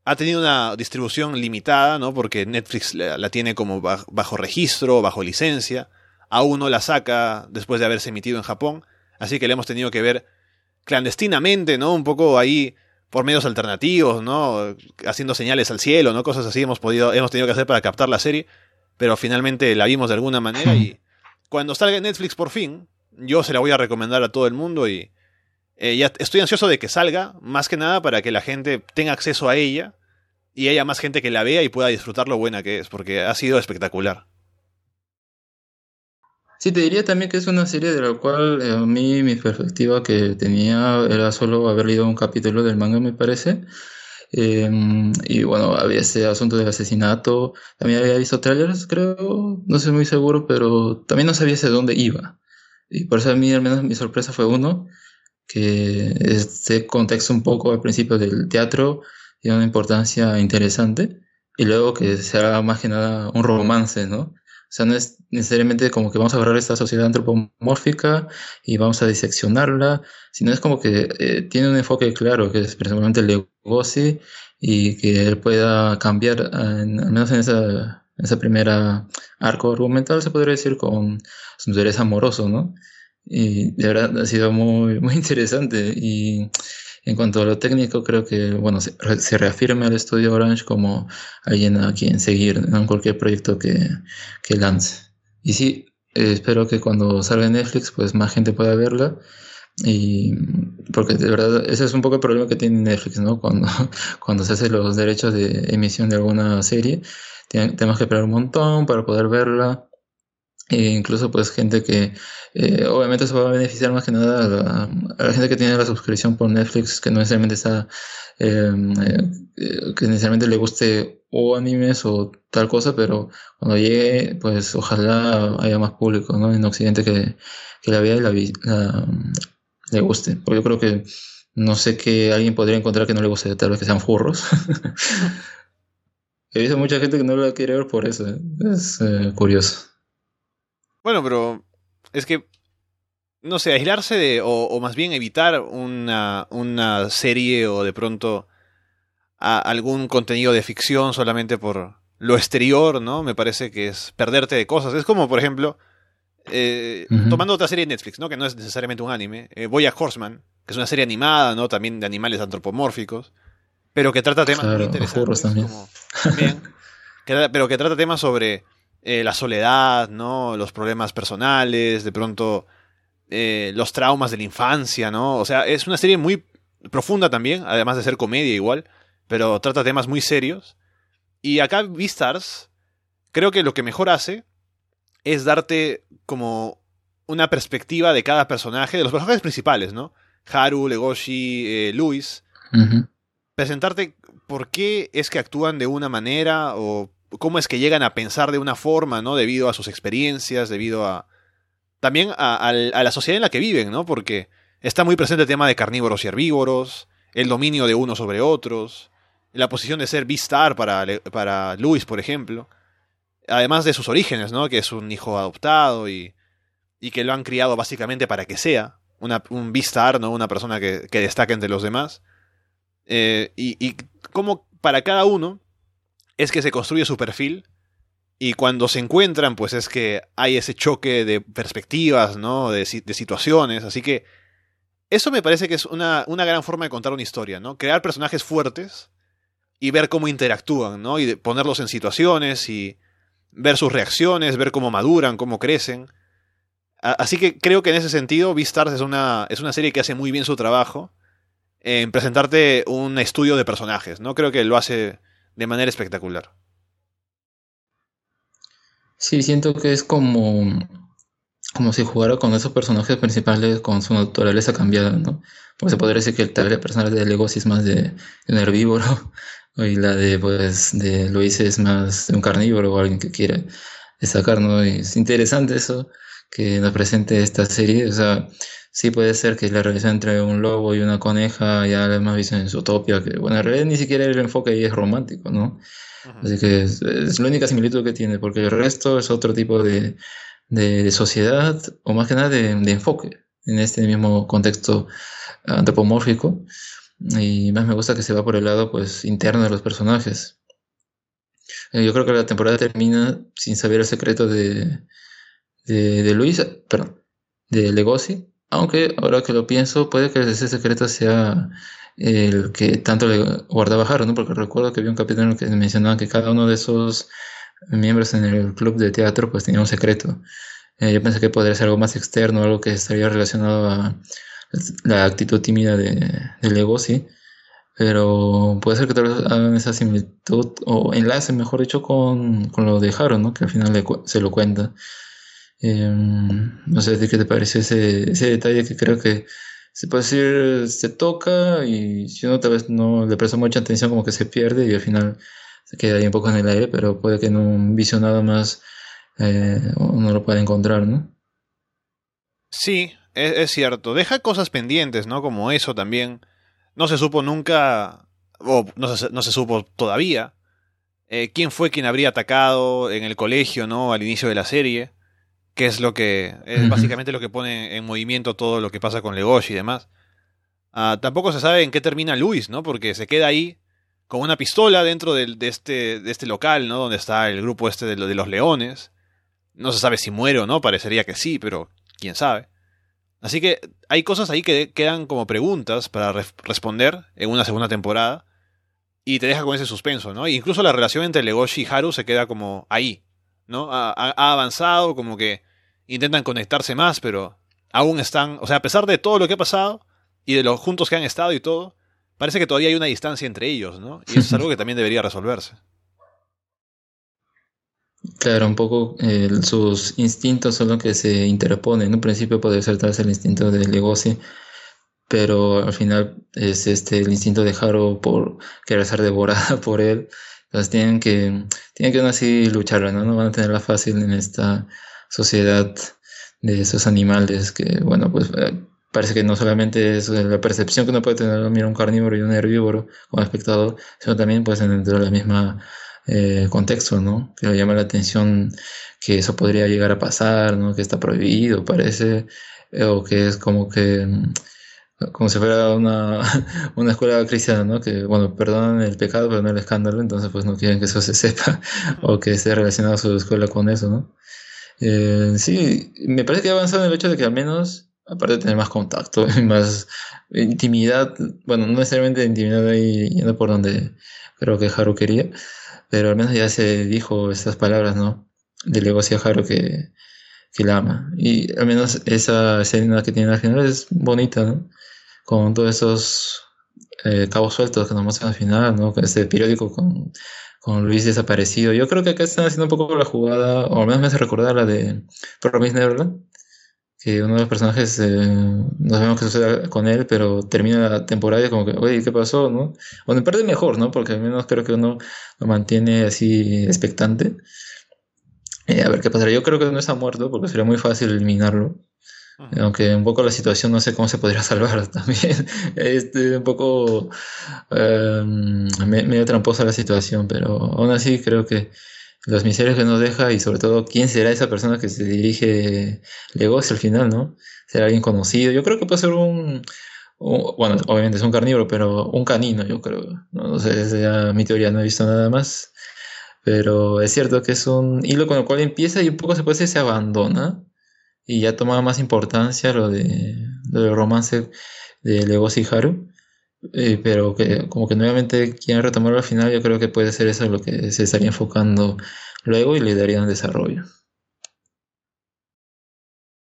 ha tenido una distribución limitada, ¿no? Porque Netflix la, la tiene como bajo registro, bajo licencia. Aún no la saca después de haberse emitido en Japón. Así que la hemos tenido que ver clandestinamente, ¿no? Un poco ahí por medios alternativos, ¿no? Haciendo señales al cielo, ¿no? Cosas así hemos podido, hemos tenido que hacer para captar la serie, pero finalmente la vimos de alguna manera y cuando salga Netflix por fin, yo se la voy a recomendar a todo el mundo y eh, ya estoy ansioso de que salga, más que nada para que la gente tenga acceso a ella y haya más gente que la vea y pueda disfrutar lo buena que es, porque ha sido espectacular. Sí, te diría también que es una serie de la cual eh, a mí mi perspectiva que tenía era solo haber leído un capítulo del manga, me parece. Em, y bueno, había ese asunto del asesinato. También había visto trailers, creo, no estoy muy seguro, pero también no sabía hacia dónde iba. Y por eso a mí al menos mi sorpresa fue uno, que este contexto un poco al principio del teatro tiene una importancia interesante. Y luego que sea más que nada un romance, ¿no? O sea, no es necesariamente como que vamos a agarrar esta sociedad antropomórfica y vamos a diseccionarla, sino es como que eh, tiene un enfoque claro, que es precisamente el negocio y que él pueda cambiar, al menos en esa, esa primera arco argumental, se podría decir, con su interés amoroso, ¿no? Y de verdad ha sido muy, muy interesante. Y en cuanto a lo técnico, creo que bueno se, reafirma el estudio Orange como alguien a quien seguir en cualquier proyecto que, que lance. Y sí, eh, espero que cuando salga Netflix, pues más gente pueda verla. Y porque de verdad, ese es un poco el problema que tiene Netflix, ¿no? Cuando, cuando se hacen los derechos de emisión de alguna serie, tenemos que esperar un montón para poder verla. E incluso pues gente que eh, obviamente se va a beneficiar más que nada a la, gente que tiene la suscripción por Netflix que no necesariamente está em, eh, que necesariamente le guste o animes o tal cosa pero cuando llegue pues ojalá haya más público ¿no? en Occidente que, que la vea y la, la, le guste. Porque yo creo que no sé que alguien podría encontrar que no le guste tal vez que sean furros. He visto mucha gente que no la quiere ver por eso es eh, curioso bueno, pero es que, no sé, aislarse de, o, más bien evitar una, una serie o de pronto algún contenido de ficción solamente por lo exterior, ¿no? Me parece que es perderte de cosas. Es como, por ejemplo, eh, tomando otra serie de Netflix, ¿no? Que no es necesariamente un anime, eh, Boya Horseman, que es una serie animada, ¿no? También de animales antropomórficos, pero que trata temas muy interesantes. También. también pero que trata temas sobre eh, la soledad, ¿no? Los problemas personales, de pronto eh, los traumas de la infancia, ¿no? O sea, es una serie muy profunda también, además de ser comedia igual, pero trata temas muy serios. Y acá Beastars, creo que lo que mejor hace es darte como una perspectiva de cada personaje, de los personajes principales, ¿no? Haru, Legoshi, eh, Luis. Presentarte por qué es que actúan de una manera o cómo es que llegan a pensar de una forma, ¿no? Debido a sus experiencias, debido a... También a, la sociedad en la que viven, ¿no? Porque está muy presente el tema de carnívoros y herbívoros, el dominio de unos sobre otros, la posición de ser Beastar para, para Luis, por ejemplo. Además de sus orígenes, ¿no? Que es un hijo adoptado y, y que lo han criado básicamente para que sea un Beastar, ¿no? Una persona que, que destaque entre los demás. Eh, y, y cómo para cada uno es que se construye su perfil y cuando se encuentran, pues es que hay ese choque de perspectivas, ¿no? De, situaciones. Así que eso me parece que es una, una, gran forma de contar una historia, ¿no? Crear personajes fuertes y ver cómo interactúan, ¿no? Y ponerlos en situaciones y ver sus reacciones, ver cómo maduran, cómo crecen. Así que creo que en ese sentido, Beastars es una, es una serie que hace muy bien su trabajo en presentarte un estudio de personajes, ¿no? Creo que lo hace de manera espectacular. Sí, siento que es como, como si jugara con esos personajes principales con su naturaleza cambiada, ¿no? Porque se podría decir que el tal personal de Legosi es más de, un herbívoro y la de, pues, de Luis es más de un carnívoro o alguien que quiere destacar, ¿no? Y es interesante eso que nos presente esta serie, o sea, sí puede ser que la relación entre un lobo y una coneja ya la hemos visto en Zootopia, que bueno, en realidad ni siquiera el enfoque ahí es romántico, ¿no? Así que es, la única similitud que tiene, porque el resto es otro tipo de, de, sociedad, o más que nada de, de, enfoque, en este mismo contexto antropomórfico. Y más me gusta que se va por el lado pues interno de los personajes. Eh, yo creo que la temporada termina sin saber el secreto de, de, de Luis, perdón, de Legosi, aunque ahora que lo pienso, puede que ese secreto sea el que tanto le guardaba Haru, ¿no? Porque recuerdo que había un capítulo en el que mencionaba que cada uno de esos miembros en el club de teatro pues tenía un secreto. Eh, yo pensé que podría ser algo más externo, algo que estaría relacionado a la actitud tímida de, de Legosi, pero puede ser que tal vez hagan esa similitud o enlace, mejor dicho, con, lo de Haru, ¿no? Que al final se lo cuenta. Em, no sé qué te parece ese, ese detalle que creo que se puede decir, se toca y si uno tal vez no le presta mucha atención como que se pierde y al final se queda ahí un poco en el aire, pero puede que en un visionado más eh, uno lo pueda encontrar, ¿no? Sí, es, es, cierto. Deja cosas pendientes, ¿no? Como eso también. No se supo nunca, o no se, no se supo todavía, eh, quién fue quien habría atacado en el colegio, ¿no? Al inicio de la serie, que es lo que es básicamente lo que pone en movimiento todo lo que pasa con Legoshi y demás. Ah, tampoco se sabe en qué termina Luis, ¿no? Porque se queda ahí con una pistola dentro de, este, de este local, ¿no? Donde está el grupo este de, de los leones. No se sabe si muere o no, parecería que sí, pero quién sabe. Así que hay cosas ahí que quedan como preguntas para responder en una segunda temporada y te deja con ese suspenso, ¿no? E incluso la relación entre Legoshi y Haru se queda como ahí, ¿no? Ha, avanzado, como que intentan conectarse más, pero aún están, o sea, a pesar de todo lo que ha pasado y de los juntos que han estado y todo, parece que todavía hay una distancia entre ellos, ¿no? Y eso es algo que también debería resolverse. Claro, un poco sus instintos son los que se interponen. En un principio puede vez el instinto de negocio, pero al final es este el instinto de Haru por querer ser devorada por él. Entonces tienen que, tienen que aún así lucharla, ¿no? No van a tenerla fácil en esta sociedad de esos animales que, bueno, pues eh, parece que no solamente es la percepción que uno puede tener mira un carnívoro y un herbívoro como espectador, sino también pues dentro de la misma eh, contexto, ¿no? Que le llama la atención que eso podría llegar a pasar, ¿no? Que está prohibido, parece, eh, o que es como que mm, como si fuera una, una escuela cristiana, ¿no? Que, bueno, perdonan el pecado, pero no el escándalo, entonces pues no quieren que eso se sepa o que esté relacionado su escuela con eso, ¿no? Eh, sí, me parece que ha avanzado en el hecho de que al menos, aparte de tener más contacto y más intimidad, bueno, no necesariamente intimidad ahí yendo por donde creo que Haru quería, pero al menos ya se dijo estas palabras, ¿no? De negocio a Haru que, que la ama. Y al menos esa escena que tiene al final es bonita, ¿no? Con todos esos eh, cabos sueltos que nos muestran al final, ¿no? Con ese periódico con, con Luis desaparecido. Yo creo que acá están haciendo un poco la jugada, o al menos me hace recordar la de Promise Neverland, que uno de los personajes eh, no sabemos qué sucede con él, pero termina la temporada y como que, oye, ¿qué pasó? ¿no? O me parece mejor, ¿no? Porque al menos creo que uno lo mantiene así expectante. Eh, a ver qué pasará. Yo creo que no está muerto porque sería muy fácil eliminarlo. Aunque un poco la situación no sé cómo se podría salvar también. este, un poco eh, medio tramposa la situación, pero aún así creo que los miserios que nos deja y sobre todo quién será esa persona que se dirige Legos al final, ¿no? ¿Será alguien conocido? Yo creo que puede ser un, bueno, obviamente es un carnívoro, pero un canino, yo creo. No, sé, esa ya mi teoría, no he visto nada más. Pero es cierto que es un hilo con el cual empieza y un poco decir se abandona y ya toma más importancia lo de, lo del romance de Legos y Haru. Eh, pero que como que nuevamente quieren retomarlo al final, yo creo que puede ser eso lo que se estaría enfocando luego y le darían desarrollo.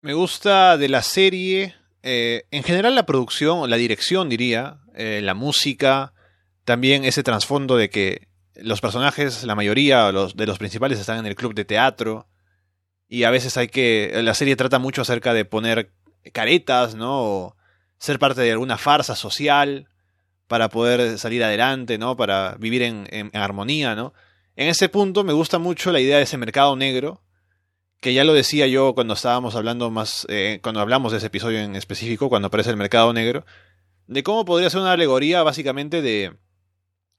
Me gusta de la serie, eh, en general la producción, la dirección diría, eh, la música, también ese trasfondo de que los personajes, la mayoría de los principales están en el club de teatro y a veces hay que, la serie trata mucho acerca de poner caretas, ¿no? O ser parte de alguna farsa social para poder salir adelante, ¿no? Para vivir en, armonía, ¿no? En ese punto me gusta mucho la idea de ese mercado negro, que ya lo decía yo cuando estábamos hablando más, eh, cuando hablamos de ese episodio en específico, cuando aparece el mercado negro, de cómo podría ser una alegoría básicamente de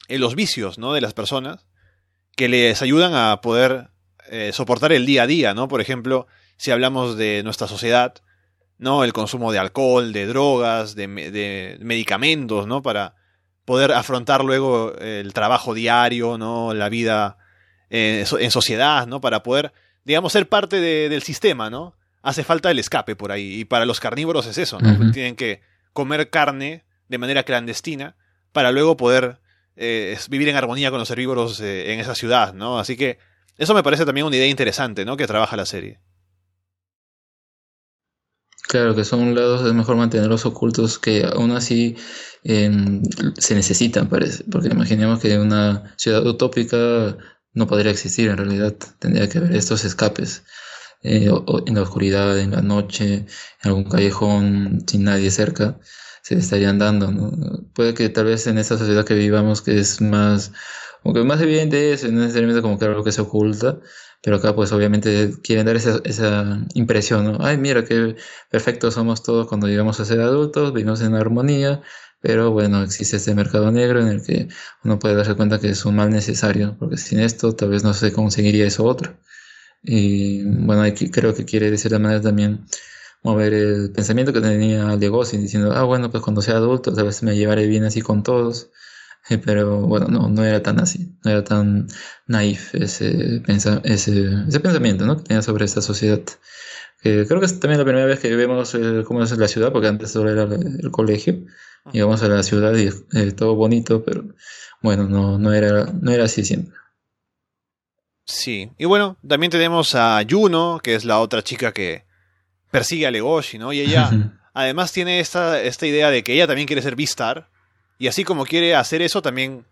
los vicios, ¿no? De las personas, que les ayudan a poder eh, soportar el día a día, ¿no? Por ejemplo, si hablamos de nuestra sociedad, ¿no? El consumo de alcohol, de drogas, de, de medicamentos, ¿no? Para poder afrontar luego el trabajo diario, ¿no? La vida eh, en sociedad, ¿no? Para poder, digamos, ser parte del sistema, ¿no? Hace falta el escape por ahí. Y para los carnívoros es eso, ¿no? Tienen que comer carne de manera clandestina para luego poder eh, vivir en armonía con los herbívoros eh, en esa ciudad, ¿no? Así que eso me parece también una idea interesante, ¿no? Que trabaja la serie. Claro, que son lados, es mejor mantenerlos ocultos que aún así em, se necesitan, parece. Porque imaginemos que una ciudad utópica no podría existir en realidad. Tendría que haber estos escapes. Eh, en la oscuridad, en la noche, en algún callejón sin nadie cerca, se estarían dando. ¿no? Puede que tal vez en esta sociedad que vivamos, que es más, aunque más evidente es, no necesariamente como que algo que se oculta, pero acá pues obviamente quieren dar esa, esa impresión, ¿no? Ay, mira qué perfectos somos todos cuando llegamos a ser adultos, vivimos en armonía, Pero bueno, existe este mercado negro en el que uno puede darse cuenta que es un mal necesario, porque sin esto tal vez no se conseguiría eso otro. Y bueno, creo que quiere de cierta manera también mover el pensamiento que tenía Legosi, diciendo, ah, bueno, pues cuando sea adulto tal vez me llevaré bien así con todos. Pero bueno, no, no era tan así, no era tan naif ese, ese, ese pensamiento ¿no? que tenía sobre esta sociedad. creo que es también la primera vez que vemos eh, cómo es la ciudad, porque antes solo era el, colegio. Llegamos a la ciudad y eh, todo bonito, pero bueno, no, no, era, no era así siempre. Sí, y bueno, también tenemos a Juno, que es la otra chica que persigue a Legoshi, ¿no? Y ella además tiene esta, esta idea de que ella también quiere ser Beastar, y así como quiere hacer eso, también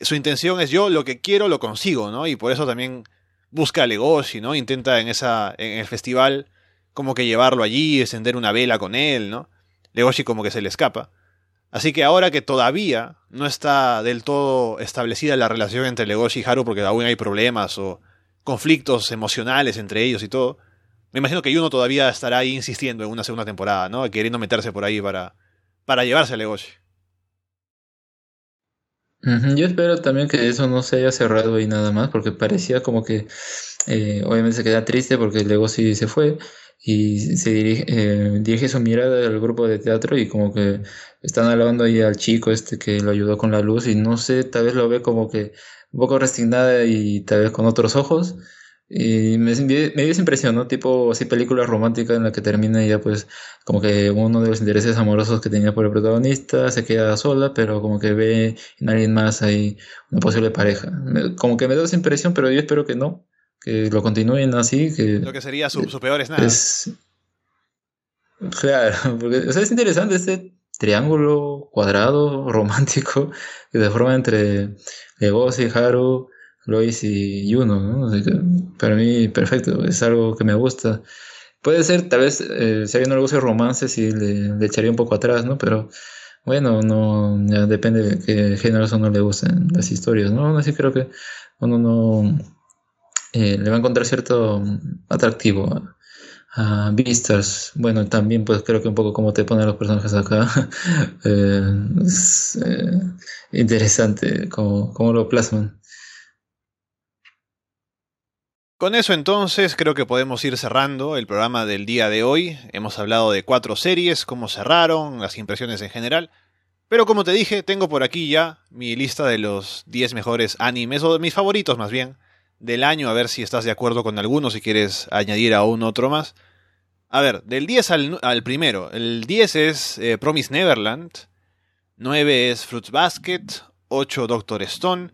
su intención es yo lo que quiero lo consigo, ¿no? Y por eso también busca a Legoshi, ¿no? Intenta en, esa, en el festival como que llevarlo allí, encender una vela con él, ¿no? Legoshi como que se le escapa. Así que ahora que todavía no está del todo establecida la relación entre Legoshi y Haru porque aún hay problemas o conflictos emocionales entre ellos y todo, me imagino que Yuno todavía estará ahí insistiendo en una segunda temporada, ¿no? Queriendo meterse por ahí para, para llevarse a Legoshi. Yo espero también que eso no se haya cerrado ahí nada más, porque parecía como que eh, obviamente se queda triste porque Legoshi se fue y se dirige, eh, dirige su mirada al grupo de teatro y como que están hablando ahí al chico este que lo ayudó con la luz y no sé, tal vez lo ve como que un poco resignada y tal vez con otros ojos. Y me, me dio esa impresión, ¿no? Tipo así película romántica en la que termina ya pues como que uno de los intereses amorosos que tenía por el protagonista se queda sola, pero como que ve en alguien más ahí una posible pareja. Como que me da esa impresión, pero yo espero que no, que lo continúen así. Que, lo que sería su, su peor es nada. Claro, porque o sea, es interesante este triángulo cuadrado romántico que se forma entre Legoshi, Haru, Lois y Juno, ¿no? para mí, perfecto, es algo que me gusta. Puede ser, tal vez, eh, si a alguien no le gusta el romance, sí le, echaría un poco atrás, ¿no? Pero bueno, no depende de qué género uno le gusten las historias, ¿no? Así creo que uno no eh, le va a encontrar cierto atractivo a, Vistas. Bueno, también pues creo que un poco como te ponen los personajes acá eh, es eh, interesante cómo, cómo, lo plasman. Con eso entonces creo que podemos ir cerrando el programa del día de hoy. Hemos hablado de cuatro series, cómo cerraron, las impresiones en general. Pero como te dije, tengo por aquí ya mi lista de los 10 mejores animes, o de mis favoritos más bien, del año, a ver si estás de acuerdo con alguno, si quieres añadir a un otro más. A ver, del 10 al, primero. El 10 es eh, Promise Neverland. 9 es Fruits Basket. 8 Doctor Stone.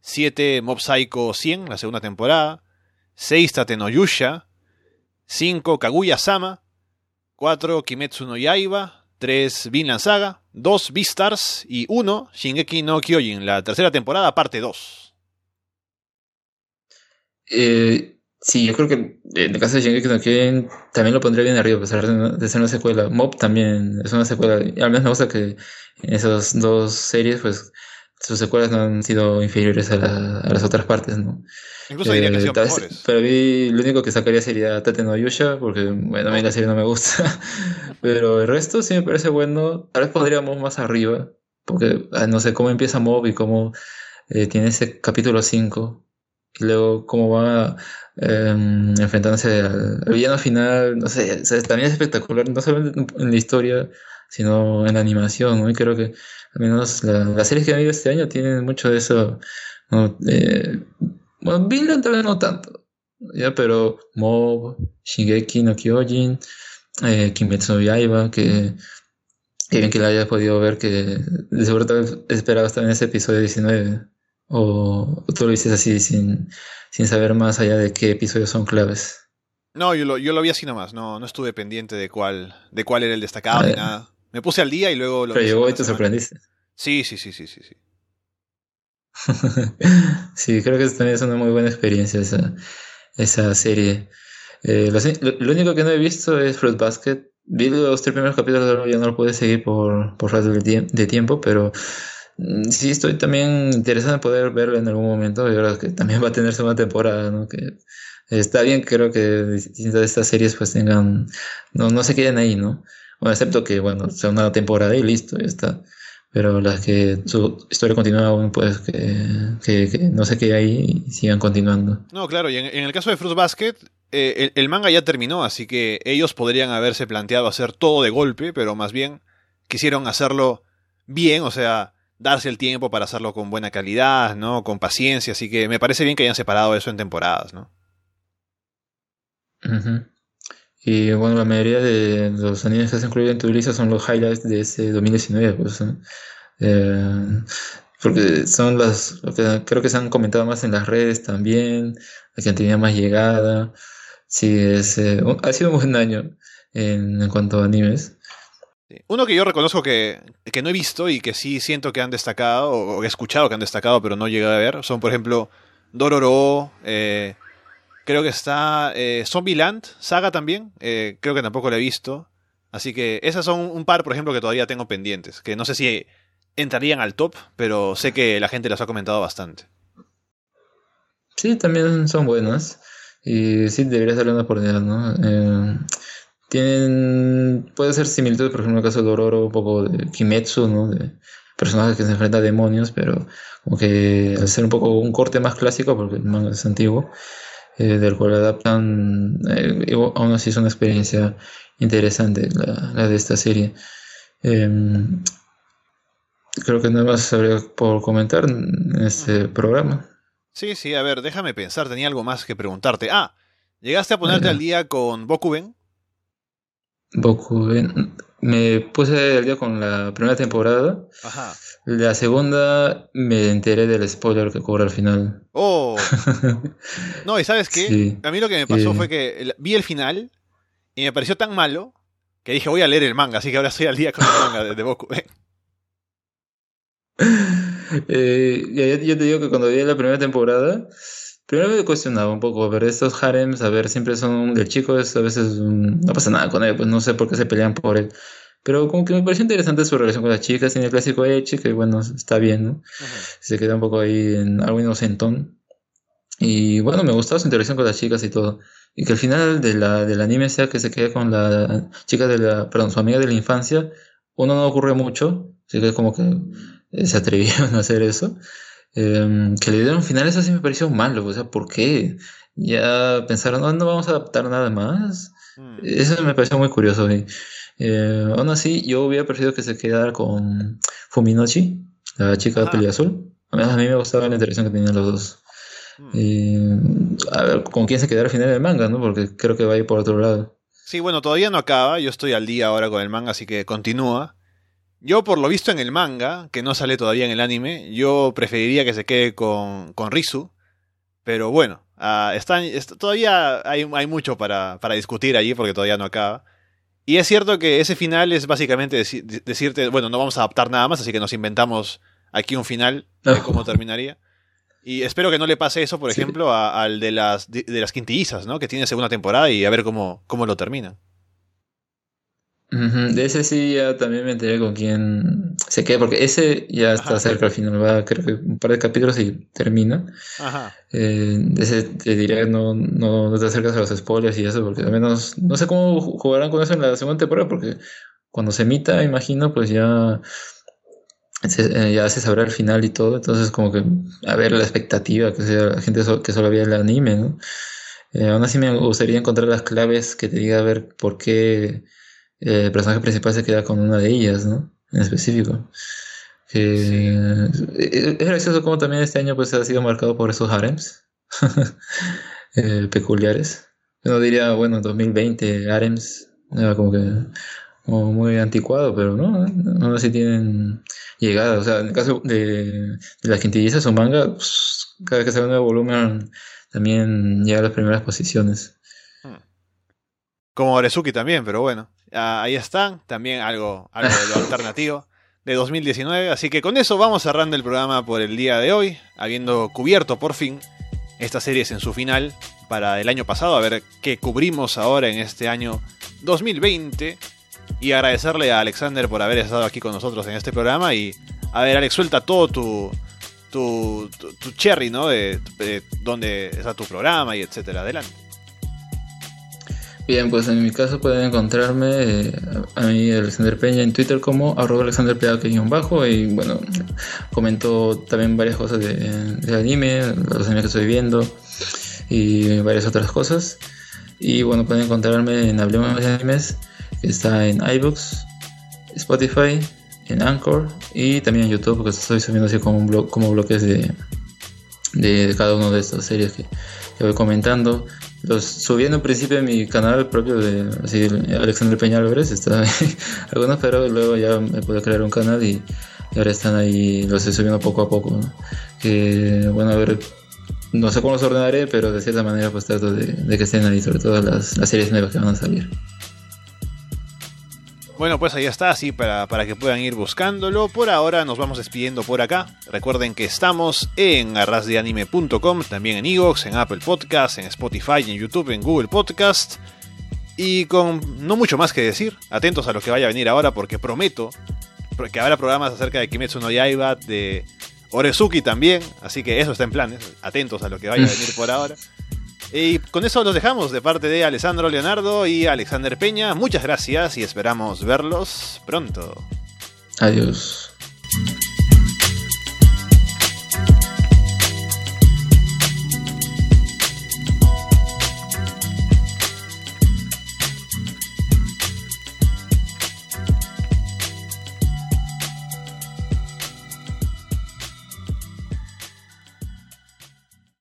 7 Mob Psycho 100, la segunda temporada. 6 Tatenoyusha. 5 Kaguya Sama. 4 Kimetsu no Yaiba. 3 Vinland Saga. 2 Beastars. Y 1 Shingeki no Kyojin, la tercera temporada, parte 2. Eh, sí, yo creo que en el caso de Shingeki no Kyojin también lo pondría bien arriba, a pesar de, ser una secuela. Mob también es una secuela. Al menos me gusta que en esas dos series, pues, sus secuelas no han sido inferiores a, las otras partes, ¿no? Incluso diría que eh, mejores. Pero a mí lo único que sacaría sería Tate no Yusha, porque, bueno, a mí la serie no me gusta. pero el resto sí me parece bueno. Tal vez podríamos más arriba, porque ah, no sé cómo empieza Mob y cómo eh, tiene ese capítulo 5 y luego cómo va em, enfrentándose al, villano final, no sé, también es espectacular, no solamente en la historia, sino en la animación, ¿no? Y creo que al menos las series que han habido este año tienen mucho de eso, ¿no? Eh, bueno, Vinland tal vez no tanto, ya, pero Mob, Shingeki no Kyojin, eh, Kimetsu no Yaiba, que bien que la hayas podido ver, que de seguro esperabas también ese episodio 19 ¿O tú lo dices así sin, sin saber más allá de qué episodios son claves? No, yo lo, yo lo vi así nomás, no, no estuve pendiente de cuál, de cuál era el destacado ni nada. Me puse al día y luego lo Pero llegó y te sorprendiste. Sí, sí, sí, sí, sí, sí. sí, creo que también es una muy buena experiencia esa, esa serie. Eh, lo, único que no he visto es Fruit Basket. Vi los tres primeros capítulos, ya no lo pude seguir por, por rato de tiempo, pero Mm, sí, estoy también interesado en poder verlo en algún momento. Yo creo que también va a tener una temporada, ¿no? Que está bien, creo que distintas de estas series pues tengan, no, no se queden ahí, ¿no? Bueno, excepto que, bueno, sea una temporada y listo, ya está. pero las que su historia continúa aún, pues que, no sé qué hay y sigan continuando. No, claro, y en, el caso de Fruit Basket, eh, el, manga ya terminó, así que ellos podrían haberse planteado hacer todo de golpe, pero más bien quisieron hacerlo bien, o sea, darse el tiempo para hacerlo con buena calidad, ¿no? Con paciencia, así que me parece bien que hayan separado eso en temporadas, ¿no? Y bueno, la mayoría de los animes que se incluyen en tu lista son los highlights de este 2019, pues. Eh, porque son las, creo que se han comentado más en las redes también, la que tenido más llegada. Sí, es, eh, ha sido un buen año en, cuanto a animes. Uno que yo reconozco que, que, no he visto y que sí siento que han destacado, o he escuchado que han destacado, pero no he llegado a ver, son por ejemplo Dororo, eh, Creo que está eh, Zombieland, Saga también. Eh, creo que tampoco la he visto. Así que esas son un par, por ejemplo, que todavía tengo pendientes. Que no sé si entrarían al top, pero sé que la gente las ha comentado bastante. Sí, también son buenas. Y sí, debería ser una oportunidad, ¿no? Eh, tienen. Puede ser similitud, por ejemplo, en el caso de Dororo, un poco de Kimetsu, ¿no? De personajes que se enfrentan a demonios, pero como que al ser un poco un corte más clásico, porque el manga es antiguo, eh, del cual adaptan, eh, aún así es una experiencia interesante la, de esta serie. Em, creo que nada más habría por comentar en este programa. Sí, sí, a ver, déjame pensar, tenía algo más que preguntarte. Ah, ¿llegaste a ponerte al día con Bokuben? Bokuben, me puse al día con la primera temporada. Ajá. La segunda me enteré del spoiler que cobra al final. Oh. No, y ¿sabes qué? a mí lo que me pasó fue que vi el final y me pareció tan malo que dije voy a leer el manga, así que ahora estoy al día con el manga de, de Boku. eh, yo, te digo que cuando vi la primera temporada, primero me cuestionaba un poco, a ver, estos harems, a ver, siempre son del chico, a veces no pasa nada con él, pues no sé por qué se pelean por él. Pero como que me pareció interesante su relación con las chicas, tiene el clásico Eche, que bueno, está bien, ¿no? Se queda un poco ahí en algo inocentón. Y bueno, me gustaba su interacción con las chicas y todo. Y que al final de la, del anime sea que se quede con la chica de la, perdón, su amiga de la infancia, uno no ocurre mucho, así que como que eh, se atrevieron a hacer eso. Em, que le dieron final, eso sí me pareció malo, o sea, ¿por qué? Ya pensaron, no, no vamos a adaptar nada más. Mm. Eso me pareció muy curioso. Y, eh, aún así, yo hubiera preferido que se quedara con Fuminochi, la chica de peli azul. A mí, me gustaba la interacción que tenían los dos. Mm. a ver, con quién se quedará al final del manga, ¿no? Porque creo que va a ir por otro lado. Sí, bueno, todavía no acaba. Yo estoy al día ahora con el manga, así que continúa. Yo, por lo visto en el manga, que no sale todavía en el anime, yo preferiría que se quede con, con Rizu. Pero bueno, uh, están, todavía hay, hay mucho para, para discutir allí porque todavía no acaba. Y es cierto que ese final es básicamente decirte, bueno, no vamos a adaptar nada más, así que nos inventamos aquí un final de cómo terminaría. Y espero que no le pase eso, por ejemplo, al de las, de, las quintillizas, ¿no? Que tiene segunda temporada y a ver cómo, cómo lo termina. De ese sí ya también me enteré con quién se queda, porque ese ya está cerca al final, va creo que un par de capítulos y termina. Ajá. Eh, de ese te diría no, no, no, te acercas a los spoilers y eso, porque al menos no sé cómo jugarán con eso en la segunda temporada, porque cuando se emita, imagino, pues ya, se, ya se sabrá el final y todo, entonces como que a ver la expectativa, que sea la gente que solo veía el anime, ¿no? Eh, aún así me gustaría encontrar las claves que te diga a ver por qué el personaje principal se queda con una de ellas, ¿no? En específico. Es gracioso como también este año pues ha sido marcado por esos harems eh, peculiares. Uno diría, bueno, 2020 harems, como que muy anticuado, pero no, no así tienen llegada. O sea, en el caso de, de las quintillizas o manga, pues, cada vez que sale un nuevo volumen también llega a las primeras posiciones. Hmm. Como Orezuki también, pero bueno. Ah, ahí están, también algo, algo de lo alternativo de 2019. Así que con eso vamos cerrando el programa por el día de hoy, habiendo cubierto por fin estas series en su final para el año pasado, a ver qué cubrimos ahora en este año 2020. Y agradecerle a Alexander por haber estado aquí con nosotros en este programa. Y a ver, Alex, suelta todo tu, tu, tu, cherry, ¿no? De, de, dónde está tu programa y etcétera. Adelante. Bien, pues en mi caso pueden encontrarme eh, a mí, Alexander Peña, en Twitter como arroba Alexander bajo y bueno, comento también varias cosas de, anime, los animes que estoy viendo y varias otras cosas. Y bueno, pueden encontrarme en Hablemos de Animes, que está en iBooks, Spotify, en Anchor y también en YouTube, porque estoy subiendo así como, un como bloques de, de, cada una de estas series que, voy comentando. Los subí en un principio en mi canal propio de así, Alexander Peña Álvarez, está algunos, pero luego ya me pude crear un canal y, ahora están ahí, los estoy subiendo poco a poco. Que bueno, a ver, no sé cómo los ordenaré, pero de cierta manera pues trato de, que estén ahí, sobre todo las, las series nuevas que van a salir. Bueno, pues ahí está, así para, para, que puedan ir buscándolo. Por ahora nos vamos despidiendo por acá. Recuerden que estamos en arrasdeanime.com, también en Evox, en Apple Podcast, en Spotify, en YouTube, en Google Podcast. Y con no mucho más que decir, atentos a lo que vaya a venir ahora porque prometo que habrá programas acerca de Kimetsu no Yaiba, de Orezuki también, así que eso está en planes, atentos a lo que vaya a venir por ahora. Y con eso los dejamos de parte de Alessandro Leonardo y Alexander Peña. Muchas gracias y esperamos verlos pronto. Adiós.